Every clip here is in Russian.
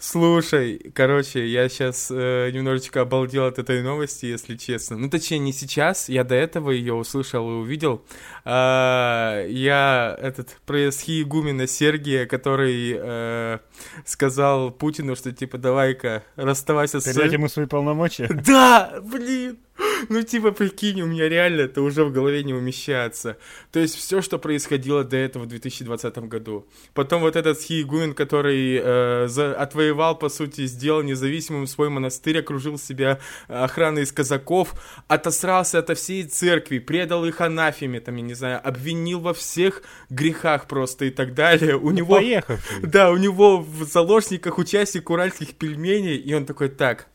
Слушай, короче, я сейчас э, немножечко обалдел от этой новости, если честно. Ну, точнее, не сейчас, я до этого ее услышал и увидел. А, я этот про схиегумена Сергия, который э, сказал Путину, что типа давай-ка расставайся с... Передать ему свои полномочия? Да, блин! Ну, типа, прикинь, у меня реально это уже в голове не умещается. То есть все, что происходило до этого в 2020 году. Потом вот этот Схиегумен, который э, за, отвоевал, по сути, сделал независимым свой монастырь, окружил себя охраной из казаков, отосрался ото всей церкви, предал их анафеме, там, я не знаю, обвинил во всех грехах просто и так далее. У ну, него... Поехавший. Да, у него в заложниках участник уральских пельменей, и он такой, так,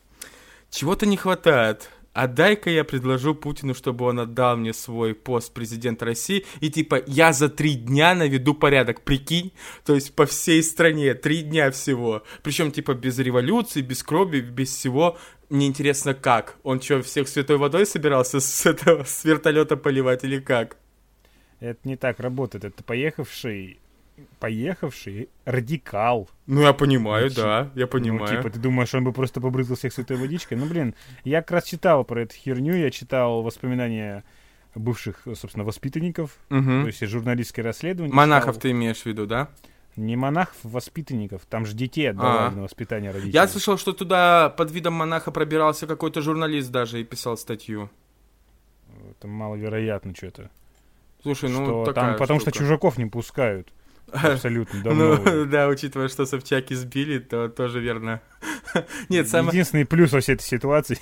чего-то не хватает а дай-ка я предложу Путину, чтобы он отдал мне свой пост президента России, и типа я за три дня наведу порядок, прикинь, то есть по всей стране, три дня всего, причем типа без революции, без крови, без всего, мне интересно как, он что, всех святой водой собирался с этого, с вертолета поливать или как? Это не так работает, это поехавший поехавший радикал. Ну, я понимаю, Значит, да, я понимаю. Ну, типа, ты думаешь, он бы просто побрызгал всех святой водичкой? Ну, блин, я как раз читал про эту херню, я читал воспоминания бывших, собственно, воспитанников, угу. то есть журналистское расследование. Монахов читал. ты имеешь в виду, да? Не монахов, воспитанников. Там же детей отдавали а. на воспитание родителей. Я слышал, что туда под видом монаха пробирался какой-то журналист даже и писал статью. Это маловероятно что-то. Слушай, ну что там, потому штука. что чужаков не пускают. Абсолютно давно. Ну, да, учитывая, что Собчак избили, то тоже верно. Нет, самое... Единственный плюс во всей этой ситуации.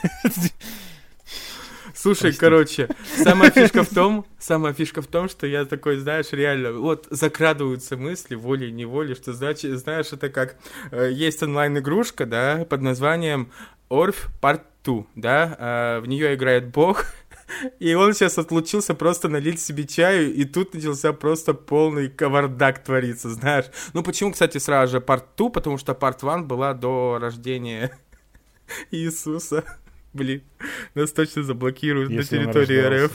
Слушай, Прости. короче, самая фишка в том, самая фишка в том, что я такой, знаешь, реально, вот закрадываются мысли волей-неволей, что значит, знаешь, это как э, есть онлайн-игрушка, да, под названием Орф Part 2, да, э, в нее играет бог, и он сейчас отлучился просто налить себе чаю, и тут начался просто полный кавардак твориться, знаешь. Ну, почему, кстати, сразу же парт 2? Потому что парт 1 была до рождения Иисуса. Блин, нас точно заблокируют Если на территории РФ.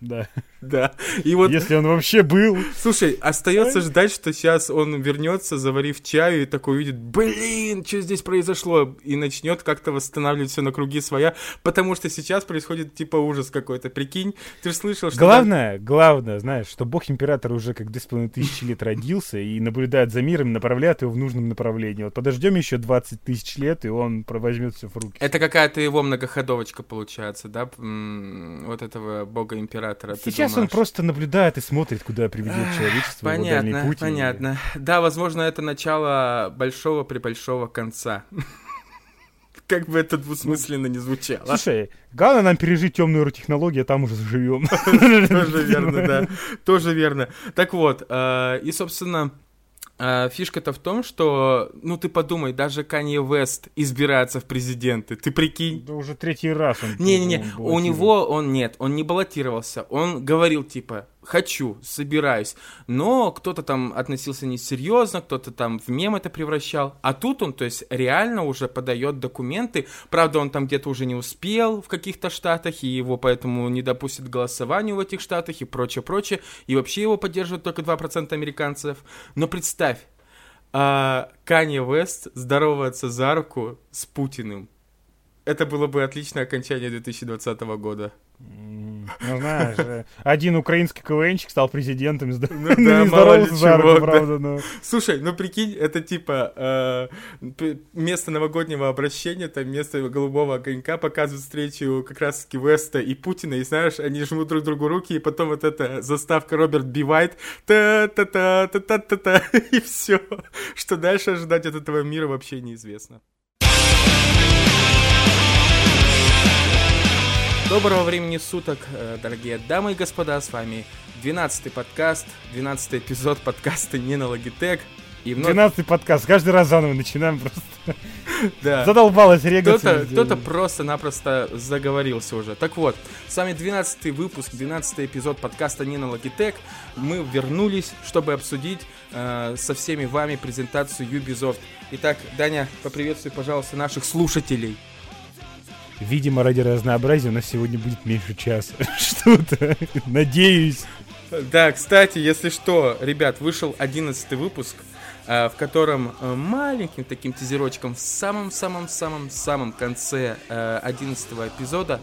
Да. Да. И вот... Если он вообще был. Слушай, остается ждать, что сейчас он вернется, заварив чаю, и такой увидит, блин, что здесь произошло, и начнет как-то восстанавливать все на круги своя, потому что сейчас происходит типа ужас какой-то. Прикинь, ты же слышал, что... Главное, главное, знаешь, что бог-император уже как 2,5 тысячи лет родился и наблюдает за миром, направляет его в нужном направлении. Вот подождем еще 20 тысяч лет, и он возьмет все в руки. Это какая-то его многоходовочка получается, да? Вот этого бога-императора. Сейчас он просто наблюдает и смотрит, куда приведет человечество понятно, его путь. Понятно, Да, возможно, это начало большого при большого конца. Как бы это двусмысленно не звучало. Слушай, главное нам пережить темную технологию, а там уже заживем. Тоже верно, да. Тоже верно. Так вот, э, и, собственно, а, фишка-то в том, что, ну ты подумай, даже Канье Вест избирается в президенты, ты прикинь. Да уже третий раз он. Не-не-не, у него он нет, он не баллотировался, он говорил типа, хочу, собираюсь. Но кто-то там относился несерьезно, кто-то там в мем это превращал. А тут он, то есть, реально уже подает документы. Правда, он там где-то уже не успел в каких-то штатах, и его поэтому не допустят к голосованию в этих штатах и прочее, прочее. И вообще его поддерживают только 2% американцев. Но представь, а, Канье Вест здоровается за руку с Путиным. Это было бы отличное окончание 2020 года. Ну, знаешь, э, один украинский КВНчик стал президентом. Ну, да, мало ли чего, правда, но... Слушай, ну прикинь, это типа э, место новогоднего обращения, там место голубого огонька показывают встречу как раз-таки Веста и Путина, и знаешь, они жмут друг другу руки, и потом вот эта заставка Роберт Бивайт, та-та-та-та-та-та-та, и все. Что дальше ожидать от этого мира вообще неизвестно. Доброго времени суток, э, дорогие дамы и господа, с вами 12-й подкаст, 12-й эпизод подкаста «Не на Logitech». И вновь... 12-й подкаст, каждый раз заново начинаем просто. Да. Задолбалось регаться. Кто-то, кто-то просто-напросто заговорился уже. Так вот, с вами 12-й выпуск, 12-й эпизод подкаста «Не на Logitech». Мы вернулись, чтобы обсудить э, со всеми вами презентацию Ubisoft. Итак, Даня, поприветствуй, пожалуйста, наших слушателей. Видимо, ради разнообразия у нас сегодня будет меньше часа. Что-то. Надеюсь. Да, кстати, если что, ребят, вышел 11 выпуск. в котором маленьким таким тизерочком в самом-самом-самом-самом конце 11 эпизода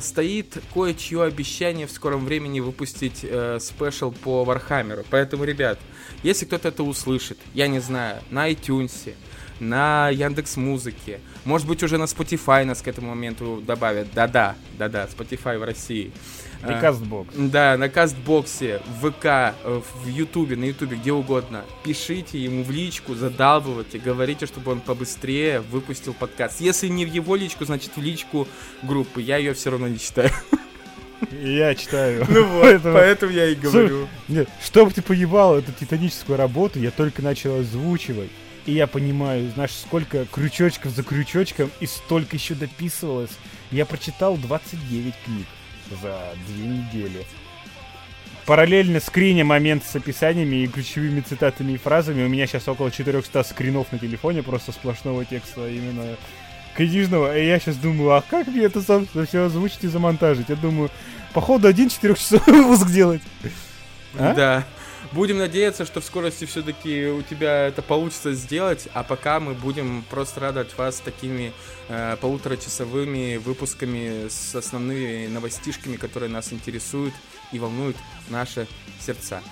стоит кое-чье обещание в скором времени выпустить special по Вархаммеру. Поэтому, ребят, если кто-то это услышит, я не знаю, на iTunes, на Яндекс Музыке, может быть уже на Spotify нас к этому моменту добавят. Да-да, да-да, Spotify в России. И Castbox. А, да, на Castbox'е, в ВК, э, в Ютубе, на Ютубе, где угодно. Пишите ему в личку, задалбывайте, говорите, чтобы он побыстрее выпустил подкаст. Если не в его личку, значит в личку группы. Я ее все равно не читаю. Я читаю. Ну вот, поэтому, поэтому я и говорю. Нет, чтобы ты поебал эту титаническую работу, я только начал озвучивать. И я понимаю, знаешь, сколько крючочков за крючочком, и столько еще дописывалось. Я прочитал 29 книг за две недели. Параллельно скриня момент с описаниями и ключевыми цитатами и фразами. У меня сейчас около 400 скринов на телефоне, просто сплошного текста именно книжного. И я сейчас думаю, а как мне это, собственно, все озвучить и замонтажить? Я думаю, походу один 4 часов выпуск делать. А? Да. Будем надеяться, что в скорости все-таки у тебя это получится сделать, а пока мы будем просто радовать вас такими э, полуторачасовыми выпусками с основными новостишками, которые нас интересуют и волнуют наши сердца.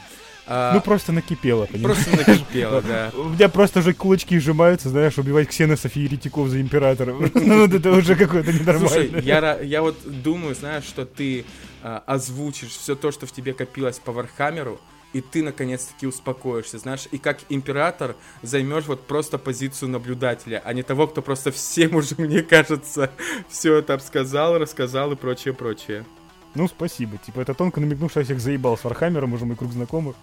А, ну, просто накипело, понимаешь? Просто накипело, да. У меня просто уже кулачки сжимаются, знаешь, убивать ксеносов и еретиков за императора. Ну, это уже какое-то ненормально. Слушай, я вот думаю, знаешь, что ты а, озвучишь все то, что в тебе копилось по Вархаммеру, и ты наконец-таки успокоишься, знаешь, и как император займешь вот просто позицию наблюдателя, а не того, кто просто всем уже, мне кажется, все это обсказал, рассказал и прочее, прочее. Ну, спасибо. Типа, это тонко намекнул, что я всех заебал с Вархаммером, уже мой круг знакомых.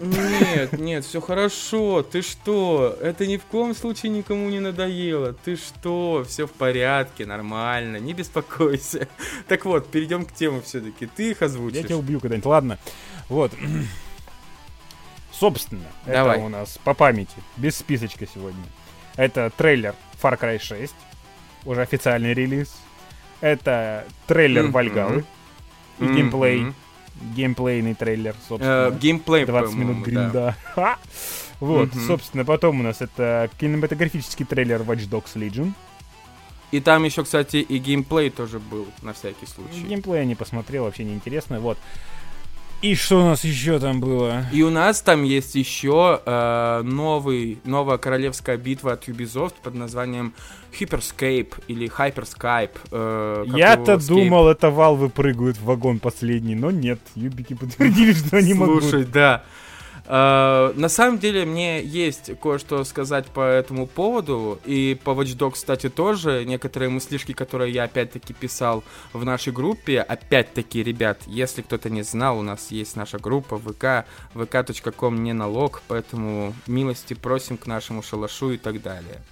Нет, нет, все хорошо. Ты что? Это ни в коем случае никому не надоело. Ты что? Все в порядке, нормально, не беспокойся. Так вот, перейдем к темам все-таки. Ты их озвучишь. Я тебя убью когда-нибудь. Ладно. Вот. Собственно, Давай. это у нас по памяти, без списочка сегодня. Это трейлер Far Cry 6, уже официальный релиз. Это трейлер mm-hmm. Вальгалы и mm-hmm. геймплей. Геймплейный трейлер, собственно. Uh, геймплей, 20 минут гринда. Да. вот, mm-hmm. собственно, потом у нас это кинематографический трейлер Watch Dogs Legion. И там еще, кстати, и геймплей тоже был, на всякий случай. Геймплей я не посмотрел, вообще не интересно. Вот. И что у нас еще там было? И у нас там есть еще э, новый, новая королевская битва от Ubisoft под названием Hyperscape или Hyperscape. Э, Я-то думал, это валвы прыгают в вагон последний, но нет, юбики подтвердили, что они могут. Слушай, да. Uh, на самом деле мне есть кое-что сказать по этому поводу, и по Watch Dogs, кстати, тоже некоторые мыслишки, которые я опять-таки писал в нашей группе. Опять-таки, ребят, если кто-то не знал, у нас есть наша группа ВК, vk.com не налог, поэтому милости просим к нашему шалашу и так далее.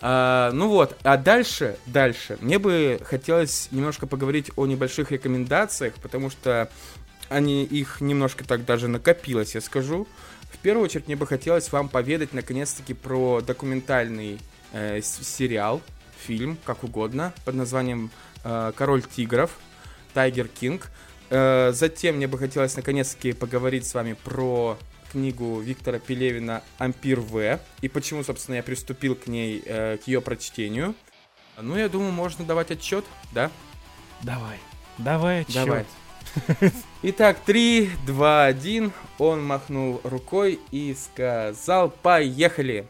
Uh, ну вот, а дальше, дальше, мне бы хотелось немножко поговорить о небольших рекомендациях, потому что они, их немножко так даже накопилось, я скажу. В первую очередь мне бы хотелось вам поведать наконец-таки про документальный э, сериал, фильм, как угодно, под названием э, «Король тигров», «Тайгер Кинг». Э, затем мне бы хотелось наконец-таки поговорить с вами про книгу Виктора Пелевина «Ампир В» и почему, собственно, я приступил к ней, э, к ее прочтению. Ну, я думаю, можно давать отчет, да? Давай, давай отчет. Давай. Итак, 3, 2, 1. Он махнул рукой и сказал «Поехали!»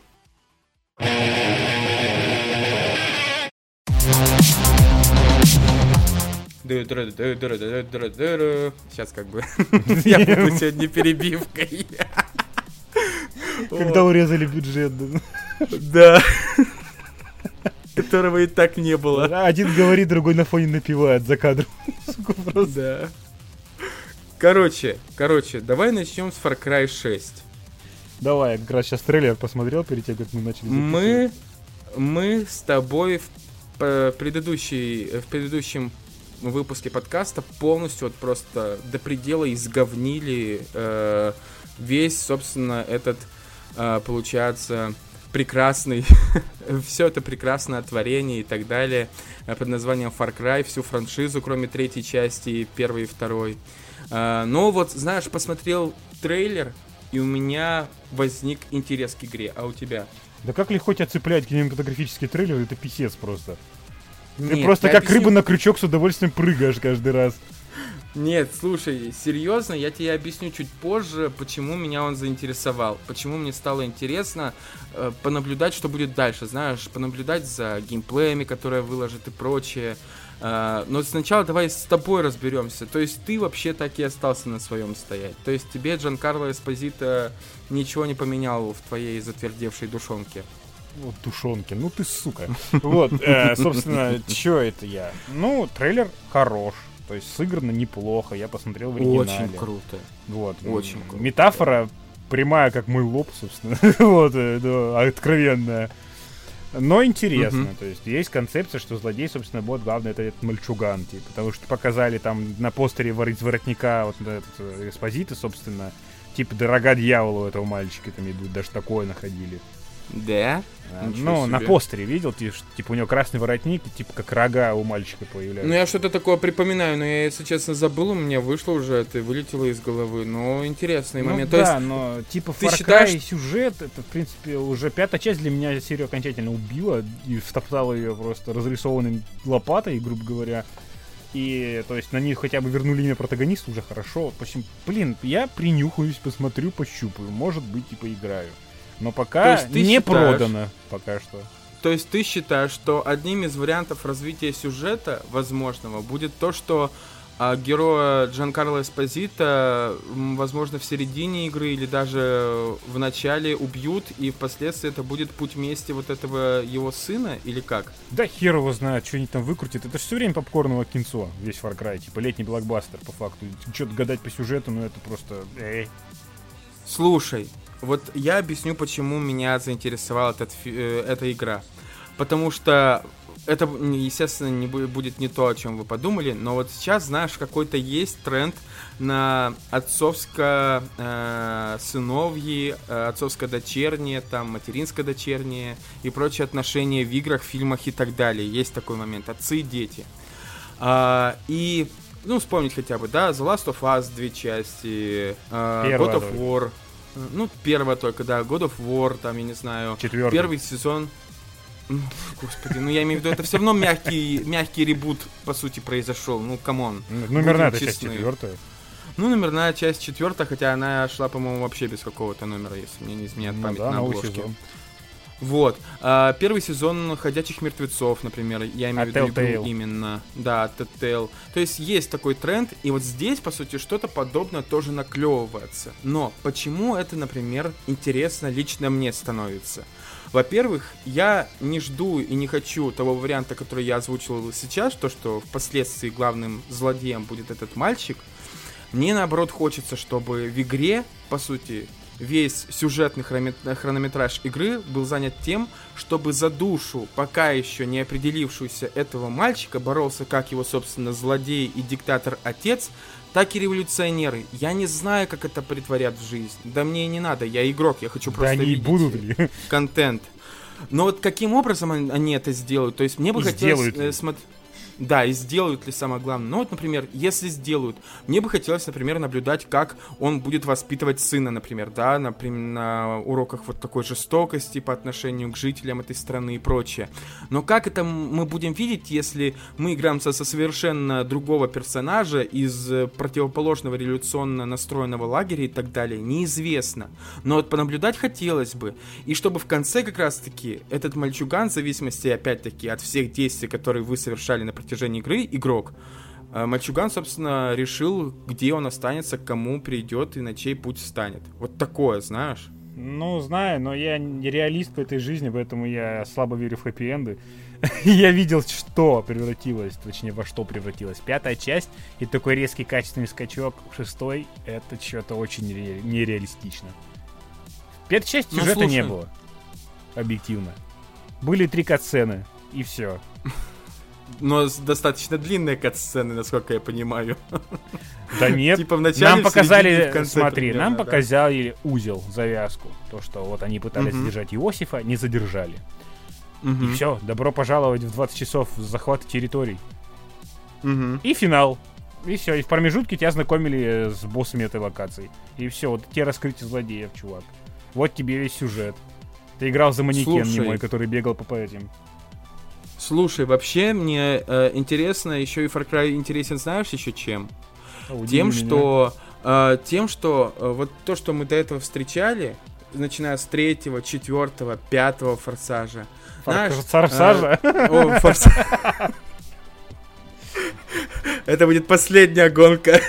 Сейчас как бы я буду сегодня перебивкой. Когда урезали бюджет. Да. Которого и так не было. Один говорит, другой на фоне напивает за кадром. Да. Короче, короче, давай начнем с Far Cry 6. Давай, я как раз сейчас трейлер посмотрел перед тем, как мы начали. Мы, мы с тобой в, в, предыдущей, в предыдущем выпуске подкаста полностью вот просто до предела изговнили э, весь, собственно, этот, э, получается, прекрасный, все это прекрасное творение и так далее э, под названием Far Cry, всю франшизу, кроме третьей части, первой и второй. А, но вот, знаешь, посмотрел трейлер, и у меня возник интерес к игре, а у тебя? Да как легко тебя цеплять кинематографический трейлер, это писец просто. Ты Нет, просто как объясню- рыба на крючок с удовольствием прыгаешь каждый раз. Нет, слушай, серьезно, я тебе объясню чуть позже, почему меня он заинтересовал, почему мне стало интересно э, понаблюдать, что будет дальше, знаешь, понаблюдать за геймплеями, которые выложат и прочее. Э, но сначала давай с тобой разберемся. То есть ты вообще так и остался на своем стоять. То есть тебе Джан Карло Эспозито ничего не поменял в твоей затвердевшей душонке. Вот тушенки, ну ты сука. Вот, э, собственно, чё это я? Ну, трейлер хорош. То есть сыграно неплохо, я посмотрел в оригинале. Очень круто. Вот. Очень круто. Метафора прямая, как мой лоб, собственно. вот, э, откровенная. Но интересно, Мгм. то есть есть концепция, что злодей, собственно, будет главный это этот мальчуган, типа, потому что показали там на постере из воротника вот этот экспозиты, собственно, типа дорога дьяволу этого мальчика там идут, даже такое находили. Да? А, Ну, на себе. постере видел, типа у него красный воротник, и типа как рога у мальчика появляются. Ну, я что-то такое припоминаю, но я, если честно, забыл, у меня вышло уже это, вылетело из головы. Но интересный Ну момент. да, То есть, но типа ты Far Cry считаешь- сюжет, это, в принципе, уже пятая часть для меня серию окончательно убила и втоптала ее просто разрисованной лопатой, грубо говоря. И, то есть, на них хотя бы вернули имя протагониста уже хорошо. В общем, блин, я принюхаюсь, посмотрю, пощупаю. Может быть, и поиграю. Но пока не считаешь- продано, пока что. то есть ты считаешь, что одним из вариантов развития сюжета возможного будет то, что а, героя Джанкарло Эспозита, м, возможно, в середине игры или даже в начале убьют, и впоследствии это будет путь мести вот этого его сына, или как? Да хер его знает, что они там выкрутят. Это же все время попкорного кинцо, весь Far Cry. Типа летний блокбастер, по факту. Что-то гадать по сюжету, ну это просто... Эй. Слушай, вот я объясню, почему меня заинтересовала этот, э, эта игра. Потому что это, естественно, не бу- будет не то, о чем вы подумали, но вот сейчас, знаешь, какой-то есть тренд на отцовско э, э, отцовско-дочерние, там, материнско-дочерние и прочие отношения в играх, фильмах и так далее. Есть такой момент. Отцы и дети. А, и, ну, вспомнить хотя бы, да, The Last of Us, две части, Первая God of War, ну, первая только, да, God of War, там, я не знаю, Четвертый. первый сезон, Ну, господи, ну я имею в виду, это все равно мягкий, мягкий ребут, по сути, произошел, ну, come on. Номерная Будем это часть четвертая. Ну, номерная часть четвертая, хотя она шла, по-моему, вообще без какого-то номера, если мне не изменяет Ну память да, на обложке. сезон. Вот. А, первый сезон «Ходячих мертвецов», например, я имею А в виду игру Telltale? именно. Да, Telltale. То есть есть такой тренд, и вот здесь, по сути, что-то подобное тоже наклевывается. Но почему это, например, интересно лично мне становится? Во-первых, я не жду и не хочу того варианта, который я озвучивал сейчас, то, что впоследствии главным злодеем будет этот мальчик. Мне наоборот хочется, чтобы в игре, по сути, весь сюжетный хрономет- хронометраж игры был занят тем, чтобы за душу, пока еще не определившуюся этого мальчика, боролся как его, собственно, злодей и диктатор-отец, так и революционеры. Я не знаю, как это притворят в жизнь. Да мне и не надо, я игрок, я хочу Да просто и видеть будут ли? контент. Но вот каким образом он- они это сделают? То есть мне бы И хотелось э, смотр- Да, и сделают ли самое главное. Ну вот, например, если сделают, мне бы хотелось, например, наблюдать, как он будет воспитывать сына, например, да, например, на уроках вот такой жестокости по отношению к жителям этой страны и прочее. Но как это мы будем видеть, если мы играем со, со совершенно другого персонажа из э, противоположного революционно настроенного лагеря и так далее, неизвестно. Но вот понаблюдать хотелось бы. И чтобы в конце как раз-таки этот мальчуган, в зависимости, опять-таки, от всех действий, которые вы совершали на протяжении игры, игрок, э, мальчуган, собственно, решил, где он останется, кому придет и на чей путь встанет. Вот такое, знаешь? Ну, знаю, но я не реалист по этой жизни, поэтому я слабо верю в хэппи-энды. Я видел, что превратилось, точнее, во что превратилась пятая часть, и такой резкий качественный скачок в шестой, это что-то очень нере- нереалистично. В пятой части Ну, сюжета не было. Объективно. Были три катсцены, и все. Но достаточно длинные кат-сцены, насколько я понимаю. Да нет, Типа в начале, нам показали, в конце смотри, примерно, нам да. показали узел, завязку. То, что вот они пытались Мгм. задержать Иосифа, не задержали. Мгм. И все, добро пожаловать в 20 часов захвата территорий. Мгм. И финал. И все, и в промежутке тебя знакомили с боссами этой локации. И все, вот тебе раскрытие злодеев, чувак. Вот тебе весь сюжет. Ты играл за манекен Слушай. немой, который бегал по этим. Слушай, вообще мне э, интересно, еще и Far Cry интересен, знаешь, еще чем? Удиви Тем, меня. что, э, тем, что э, вот то, что мы до этого встречали, начиная с третьего, четвертого, пятого форсажа. Фар- знаешь, Форсажа. О, форса- Это будет последняя гонка.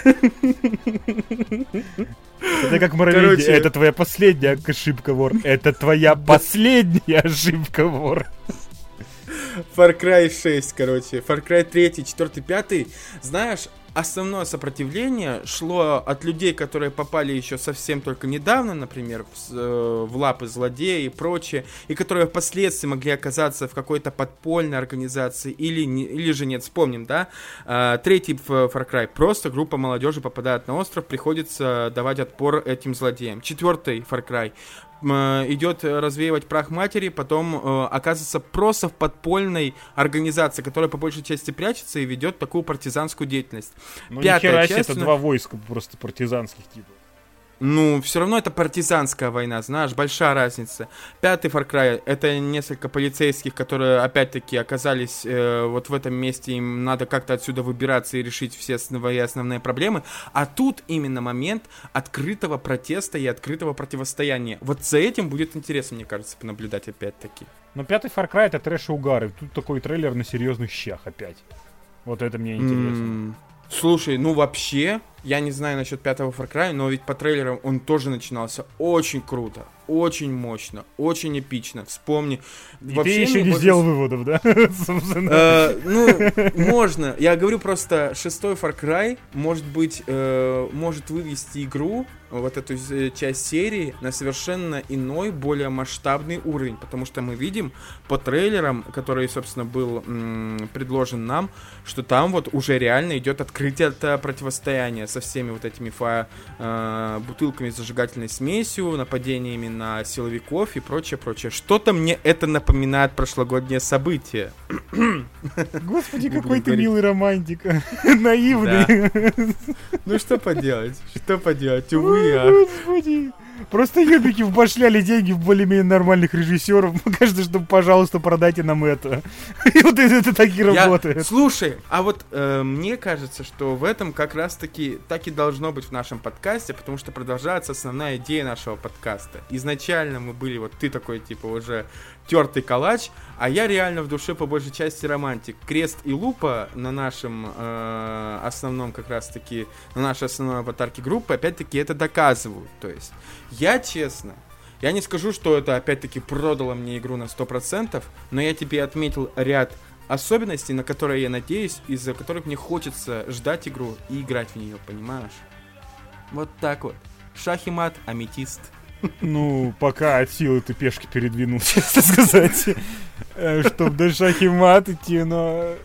Это как Моровиди. Короче. Это твоя последняя ошибка, вор. Это твоя последняя ошибка, вор. Far Cry 6, короче. Far Cry 3, 4, 5. Знаешь, основное сопротивление шло от людей, которые попали еще совсем только недавно, например, в, э, в лапы злодея и прочее, и которые впоследствии могли оказаться в какой-то подпольной организации или, не- или же нет. Вспомним, да? А, Третий Far Cry. Просто группа молодежи попадает на остров, приходится давать отпор этим злодеям. Четвертый Far Cry э, идет развеивать прах матери, потом э, оказывается просто в подпольной организации, которая по большей части прячется и ведет такую партизанскую деятельность. Ну, Пятая часть, это два войска просто партизанских типа. Ну, все равно это партизанская война, знаешь, большая разница. Пятый Far Cry — это несколько полицейских, которые, опять-таки, оказались э, вот в этом месте, им надо как-то отсюда выбираться и решить все свои основные проблемы. А тут именно момент открытого протеста и открытого противостояния. Вот за этим будет интересно, мне кажется, понаблюдать опять-таки. Но пятый Far Cry это трэш и угары. Тут такой трейлер на серьезных щах опять. Вот это мне интересно. М, Слушай, ну вообще, я не знаю насчет пятого Far Cry, но ведь по трейлерам он тоже начинался очень круто, очень мощно, очень эпично. Вспомни. И вообще ты еще не больше сделал выводов, да? Э, ну, можно. Я говорю просто, шестой Far Cry, может быть, э, может вывести игру, вот эту э, часть серии, на совершенно иной, более масштабный уровень. Потому что мы видим по трейлерам, который, собственно, был предложен нам, что там вот уже реально идет открытие это противостояния со всеми вот этими бутылками с зажигательной смесью, нападениями на силовиков и прочее, прочее. Что-то мне это напоминает прошлогоднее событие. Господи, какой ты милый романтик. Наивный. Ну что поделать? Что поделать? Увы, ах. Господи. Просто юбики вбашляли деньги в более-менее нормальных режиссеров. Кажется, что, пожалуйста, продайте нам это. И вот это, так и Я- работает. Слушай, а вот э, мне кажется, что в этом как раз-таки так и должно быть в нашем подкасте, потому что продолжается основная идея нашего подкаста. Изначально мы были вот ты такой типа уже тертый калач, а я реально в душе по большей части романтик. Крест и лупа на нашем э, основном как раз-таки на нашей основной аватарке группы опять-таки это доказывают. То есть я честно я не скажу, что это опять-таки продало мне игру на 100%, но я тебе отметил ряд особенностей, на которые я надеюсь, из-за которых мне хочется ждать игру и играть в нее, понимаешь? Вот так вот. Шах и мат, аметист. Ну, пока от силы ты пешки передвинул, честно сказать. Э, Чтоб до шахи мат идти, но...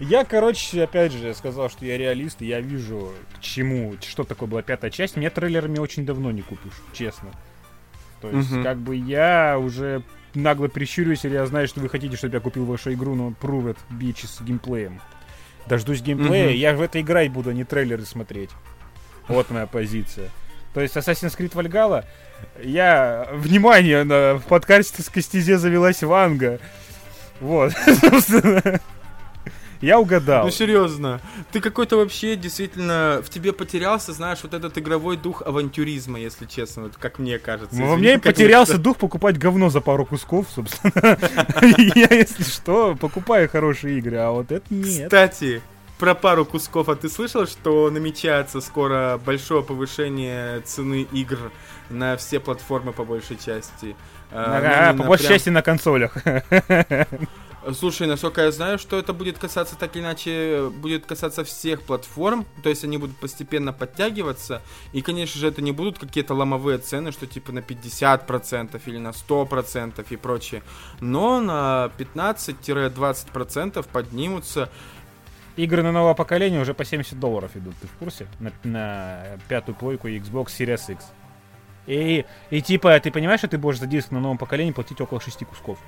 Я, короче, опять же, сказал, что я реалист, и я вижу, к чему, что такое была пятая часть. Мне трейлерами очень давно не купишь, честно. То есть, Мгм. как бы я уже нагло прищурюсь, или я знаю, что вы хотите, чтобы я купил вашу игру, но prove it, bitch, с геймплеем. Дождусь геймплея, Мгм. я в это играть буду, а не трейлеры смотреть. Вот моя позиция. То есть Assassin's Creed Valhalla, я... Внимание, на, в подкасте с Костизе завелась Ванга. Вот, собственно. Я угадал. Ну серьезно, ты какой-то вообще действительно в тебе потерялся, знаешь, вот этот игровой дух авантюризма, если честно, вот как мне кажется. Ну, Во мне потерялся дух покупать говно за пару кусков, собственно. Я, если что, покупаю хорошие игры, а вот это нет. Кстати, про пару кусков, а ты слышал, что намечается скоро большое повышение цены игр на все платформы по большей части? А, ну, по большей прям- части на консолях. Слушай, насколько я знаю, что это будет касаться так или иначе, будет касаться всех платформ, то есть они будут постепенно подтягиваться, и, конечно же, это не будут какие-то ломовые цены, что типа на 50% или на 100% и прочее, но на 15-20% поднимутся. Игры на новое поколение уже по 70 долларов идут, ты в курсе? На, на пятую плойку Xbox Series X. И, и типа, ты понимаешь, что ты будешь за диск на новом поколении платить около 6 кусков?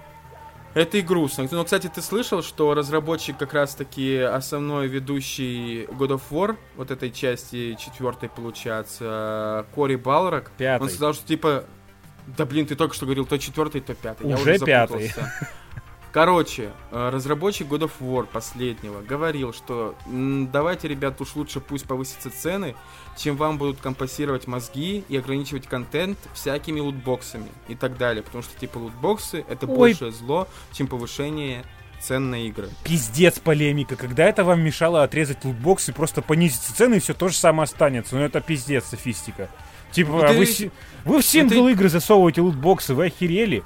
Это и грустно. Но, кстати, ты слышал, что разработчик как раз-таки основной ведущий God of War, вот этой части четвертой, получается, Кори Балрак, Пятый. он сказал, что типа... Да блин, ты только что говорил то четвертый, то пятый. Я Уже уже пятый. Короче, э, разработчик God of War последнего говорил, что давайте, ребят, уж лучше пусть повысятся цены, чем вам будут компенсировать мозги и ограничивать контент всякими лутбоксами и так далее. Потому что, типа, лутбоксы — это Ой. большее зло, чем повышение цен на игры. Пиздец полемика. Когда это вам мешало отрезать лутбокс и просто понизить цены, и все то же самое останется. Ну это пиздец, софистика. Типа, Ну, а ты вы, вы в сингл игры засовываете лутбоксы, вы охерели?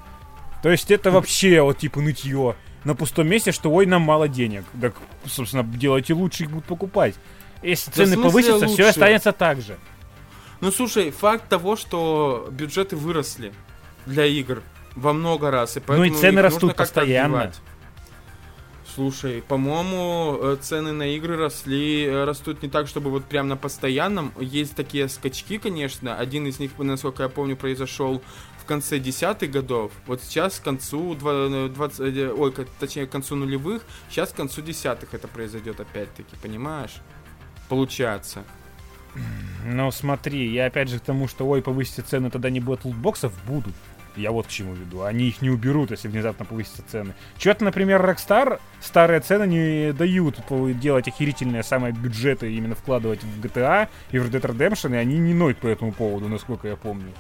То есть это вообще вот типа нытье на пустом месте, что ой, нам мало денег. Так, собственно, делайте лучше, их будут покупать. Если Да цены повысятся, все лучше? останется так же. Ну, слушай, факт того, что бюджеты выросли для игр во много раз, и поэтому Ну и цены растут постоянно. отбивать. Слушай, по-моему, э, цены на игры росли, э, растут не так, чтобы вот прям на постоянном. Есть такие скачки, конечно. Один из них, насколько я помню, произошел конце десятых годов. Вот сейчас к концу два- 20, э, ой, к- точнее, к концу нулевых. Сейчас к концу десятых это произойдет опять-таки, понимаешь? Получается. Но смотри, я опять же к тому, что ой, повысите цены, тогда не будет лутбоксов, будут. Я вот к чему веду. Они их не уберут, если внезапно повысятся цены. Чё-то, например, Rockstar старые цены не дают делать охерительные самые бюджеты, именно вкладывать в GTA и в Red Dead Redemption, и они не ноют по этому поводу, насколько я помню.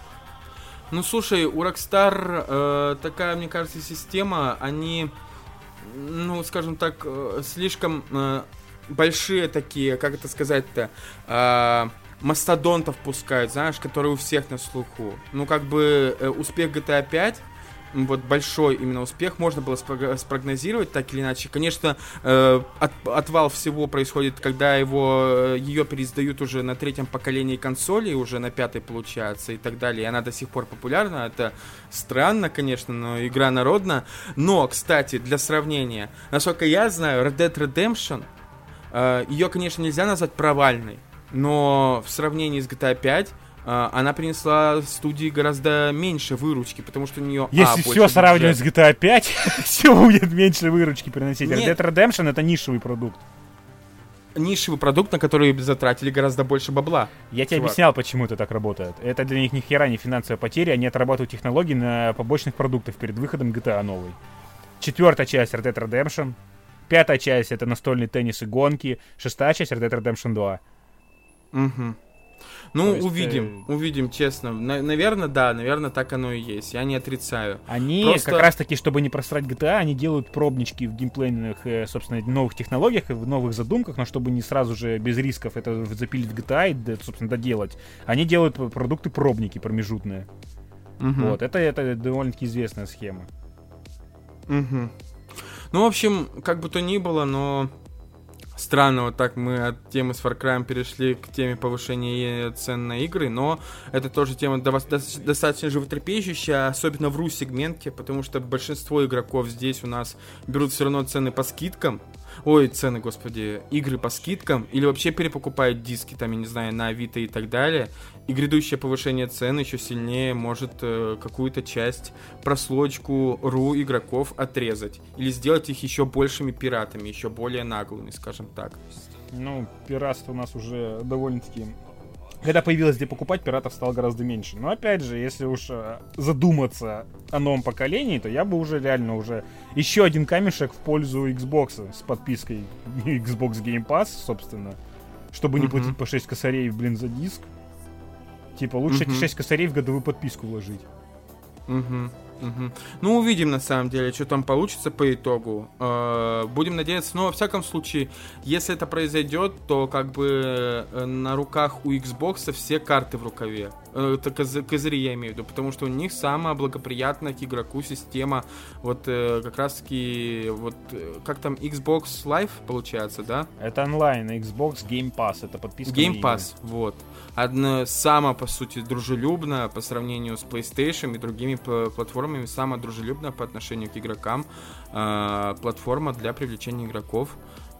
Ну слушай, у Rockstar э, такая, мне кажется, система, они, ну, скажем так, э, слишком э, большие такие, как это сказать-то, э, мастодонтов пускают, знаешь, которые у всех на слуху. Ну, как бы э, успех GTA 5 м, вот большой именно успех можно было спро- спрогнозировать так или иначе. Конечно, э, от- отвал всего происходит, когда его ее переиздают уже на третьем поколении консолей, уже на пятой получается и так далее. И она до сих пор популярна. Это странно, конечно, но игра народна. Но, кстати, для сравнения, насколько я знаю, Red Dead Redemption ее, конечно, нельзя назвать провальной, но в сравнении с GTA 5 э, она принесла студии гораздо меньше выручки, потому что у нее Если все сравнивать с GTA 5, все будет меньше выручки приносить. Red Нет. Dead Redemption это нишевый продукт. нишевый продукт, на который затратили гораздо больше бабла. Я тебе Чувак. объяснял, почему это так работает. Это для них ни хера не финансовая потеря, они отрабатывают технологии на побочных продуктах перед выходом GTA новой. Четвертая часть Red Dead Redemption. Пятая часть это настольный теннис и гонки. Шестая часть Red Dead Redemption 2. Мгм. Ну, То есть, увидим, э, увидим, честно. наверное, да, наверное, так оно и есть. Я не отрицаю. Они Просто- как раз таки, чтобы не просрать GTA, они делают пробнички в геймплейных, э, собственно, новых технологиях и в новых задумках, но чтобы не сразу же без рисков это запилить в GTA и, собственно, доделать. Они делают продукты пробники промежутные. Мгм. Вот, это, это довольно-таки известная схема. Мгм. Ну, в общем, как бы то ни было, но странно, вот так мы от темы с Far Cry перешли к теме повышения цен на игры, но это тоже тема достаточно животрепещущая, особенно в ру-сегменте, потому что большинство игроков здесь у нас берут все равно цены по скидкам, ой, цены, господи, игры по скидкам, или вообще перепокупают диски, там, я не знаю, на Авито и так далее, и грядущее повышение цен еще сильнее может э, какую-то часть, прослойку ру игроков отрезать. Или сделать их еще большими пиратами, еще более наглыми, скажем так. Ну, пиратство у нас уже довольно-таки... Когда появилось где покупать, пиратов стало гораздо меньше. Но опять же, если уж э, задуматься о новом поколении, то я бы уже реально уже еще один камешек в пользу Xbox с подпиской Xbox Game Pass, собственно. Чтобы не платить по 6 косарей, блин, за диск. Типа, лучше эти Мгм. 6 косарей в годовую подписку вложить. Ну, увидим на самом деле, что там получится по итогу. Э, Будем надеяться, но во всяком случае, если это произойдет, то как бы э, на руках у Xbox все карты в рукаве. Э, Это коз- козыри я имею в виду, потому что у них самая благоприятная к игроку система. Вот э, как раз таки, вот э, как там Xbox Live получается, да? Это онлайн, Xbox Game Pass, это подписка Game. Pass, вот. Одна самая, по сути, дружелюбная по сравнению с PlayStation и другими платформами, самая дружелюбная по отношению к игрокам э, платформа для привлечения игроков.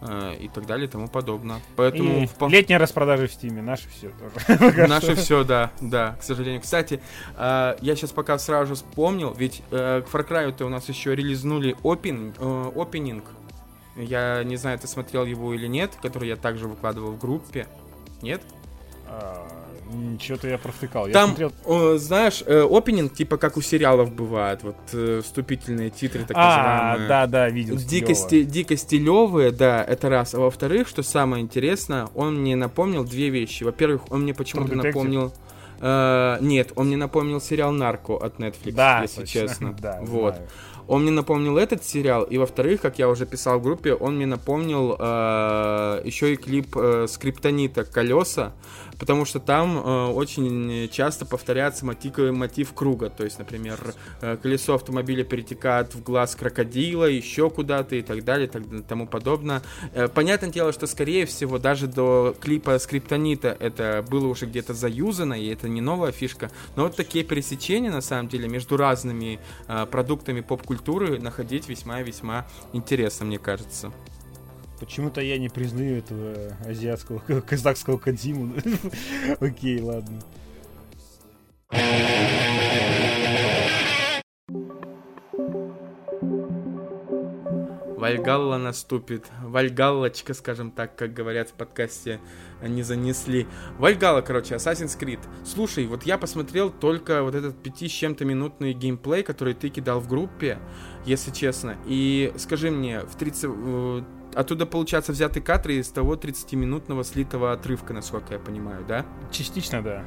Э, и так далее и тому подобное. Поэтому... И в... летняя распродажа в Стиме, наше все тоже. Наше все, да, да, к сожалению. Кстати, э, я сейчас пока сразу же вспомнил, ведь э, к Far Cry-то у нас еще релизнули опен, опенинг. Я не знаю, ты смотрел его или нет, который я также выкладывал в группе. Нет? Ничего-то я провтыкал. Там, смотрел... о, знаешь, э, опенинг, типа как у сериалов бывает, вот э, вступительные титры, так а, называемые. да, да, видел. Дико, сти, дико стилевые, да, это раз. А во-вторых, что самое интересное, он мне напомнил две вещи. Во-первых, он мне почему-то напомнил... Э, нет, он мне напомнил сериал «Нарко» от Netflix, да, если точно. честно. да, вот. Знаю. Он мне напомнил этот сериал, и во-вторых, как я уже писал в группе, он мне напомнил э, еще и клип э, Скриптонита «Колеса», потому что там э, очень часто повторяется мотив, мотив круга, то есть, например, э, колесо автомобиля перетекает в глаз крокодила, еще куда-то и так далее, и так, тому подобное. Э, понятное дело, что, скорее всего, даже до клипа Скриптонита это было уже где-то заюзано, и это не новая фишка, но вот такие пересечения, на самом деле, между разными э, продуктами поп-культуры находить весьма-весьма интересно, мне кажется. Почему-то я не признаю этого азиатского, казахского Кадзиму. Окей, ладно. Вальгалла наступит. Вальгаллочка, скажем так, как говорят в подкасте, они занесли. Вальгалла, короче, Assassin's Creed. Слушай, вот я посмотрел только вот этот пяти с чем-то минутный геймплей, который ты кидал в группе, если честно. И скажи мне, в 30, Оттуда, получается, взяты кадры из того 30-минутного слитого отрывка, насколько я понимаю, да? Частично, да.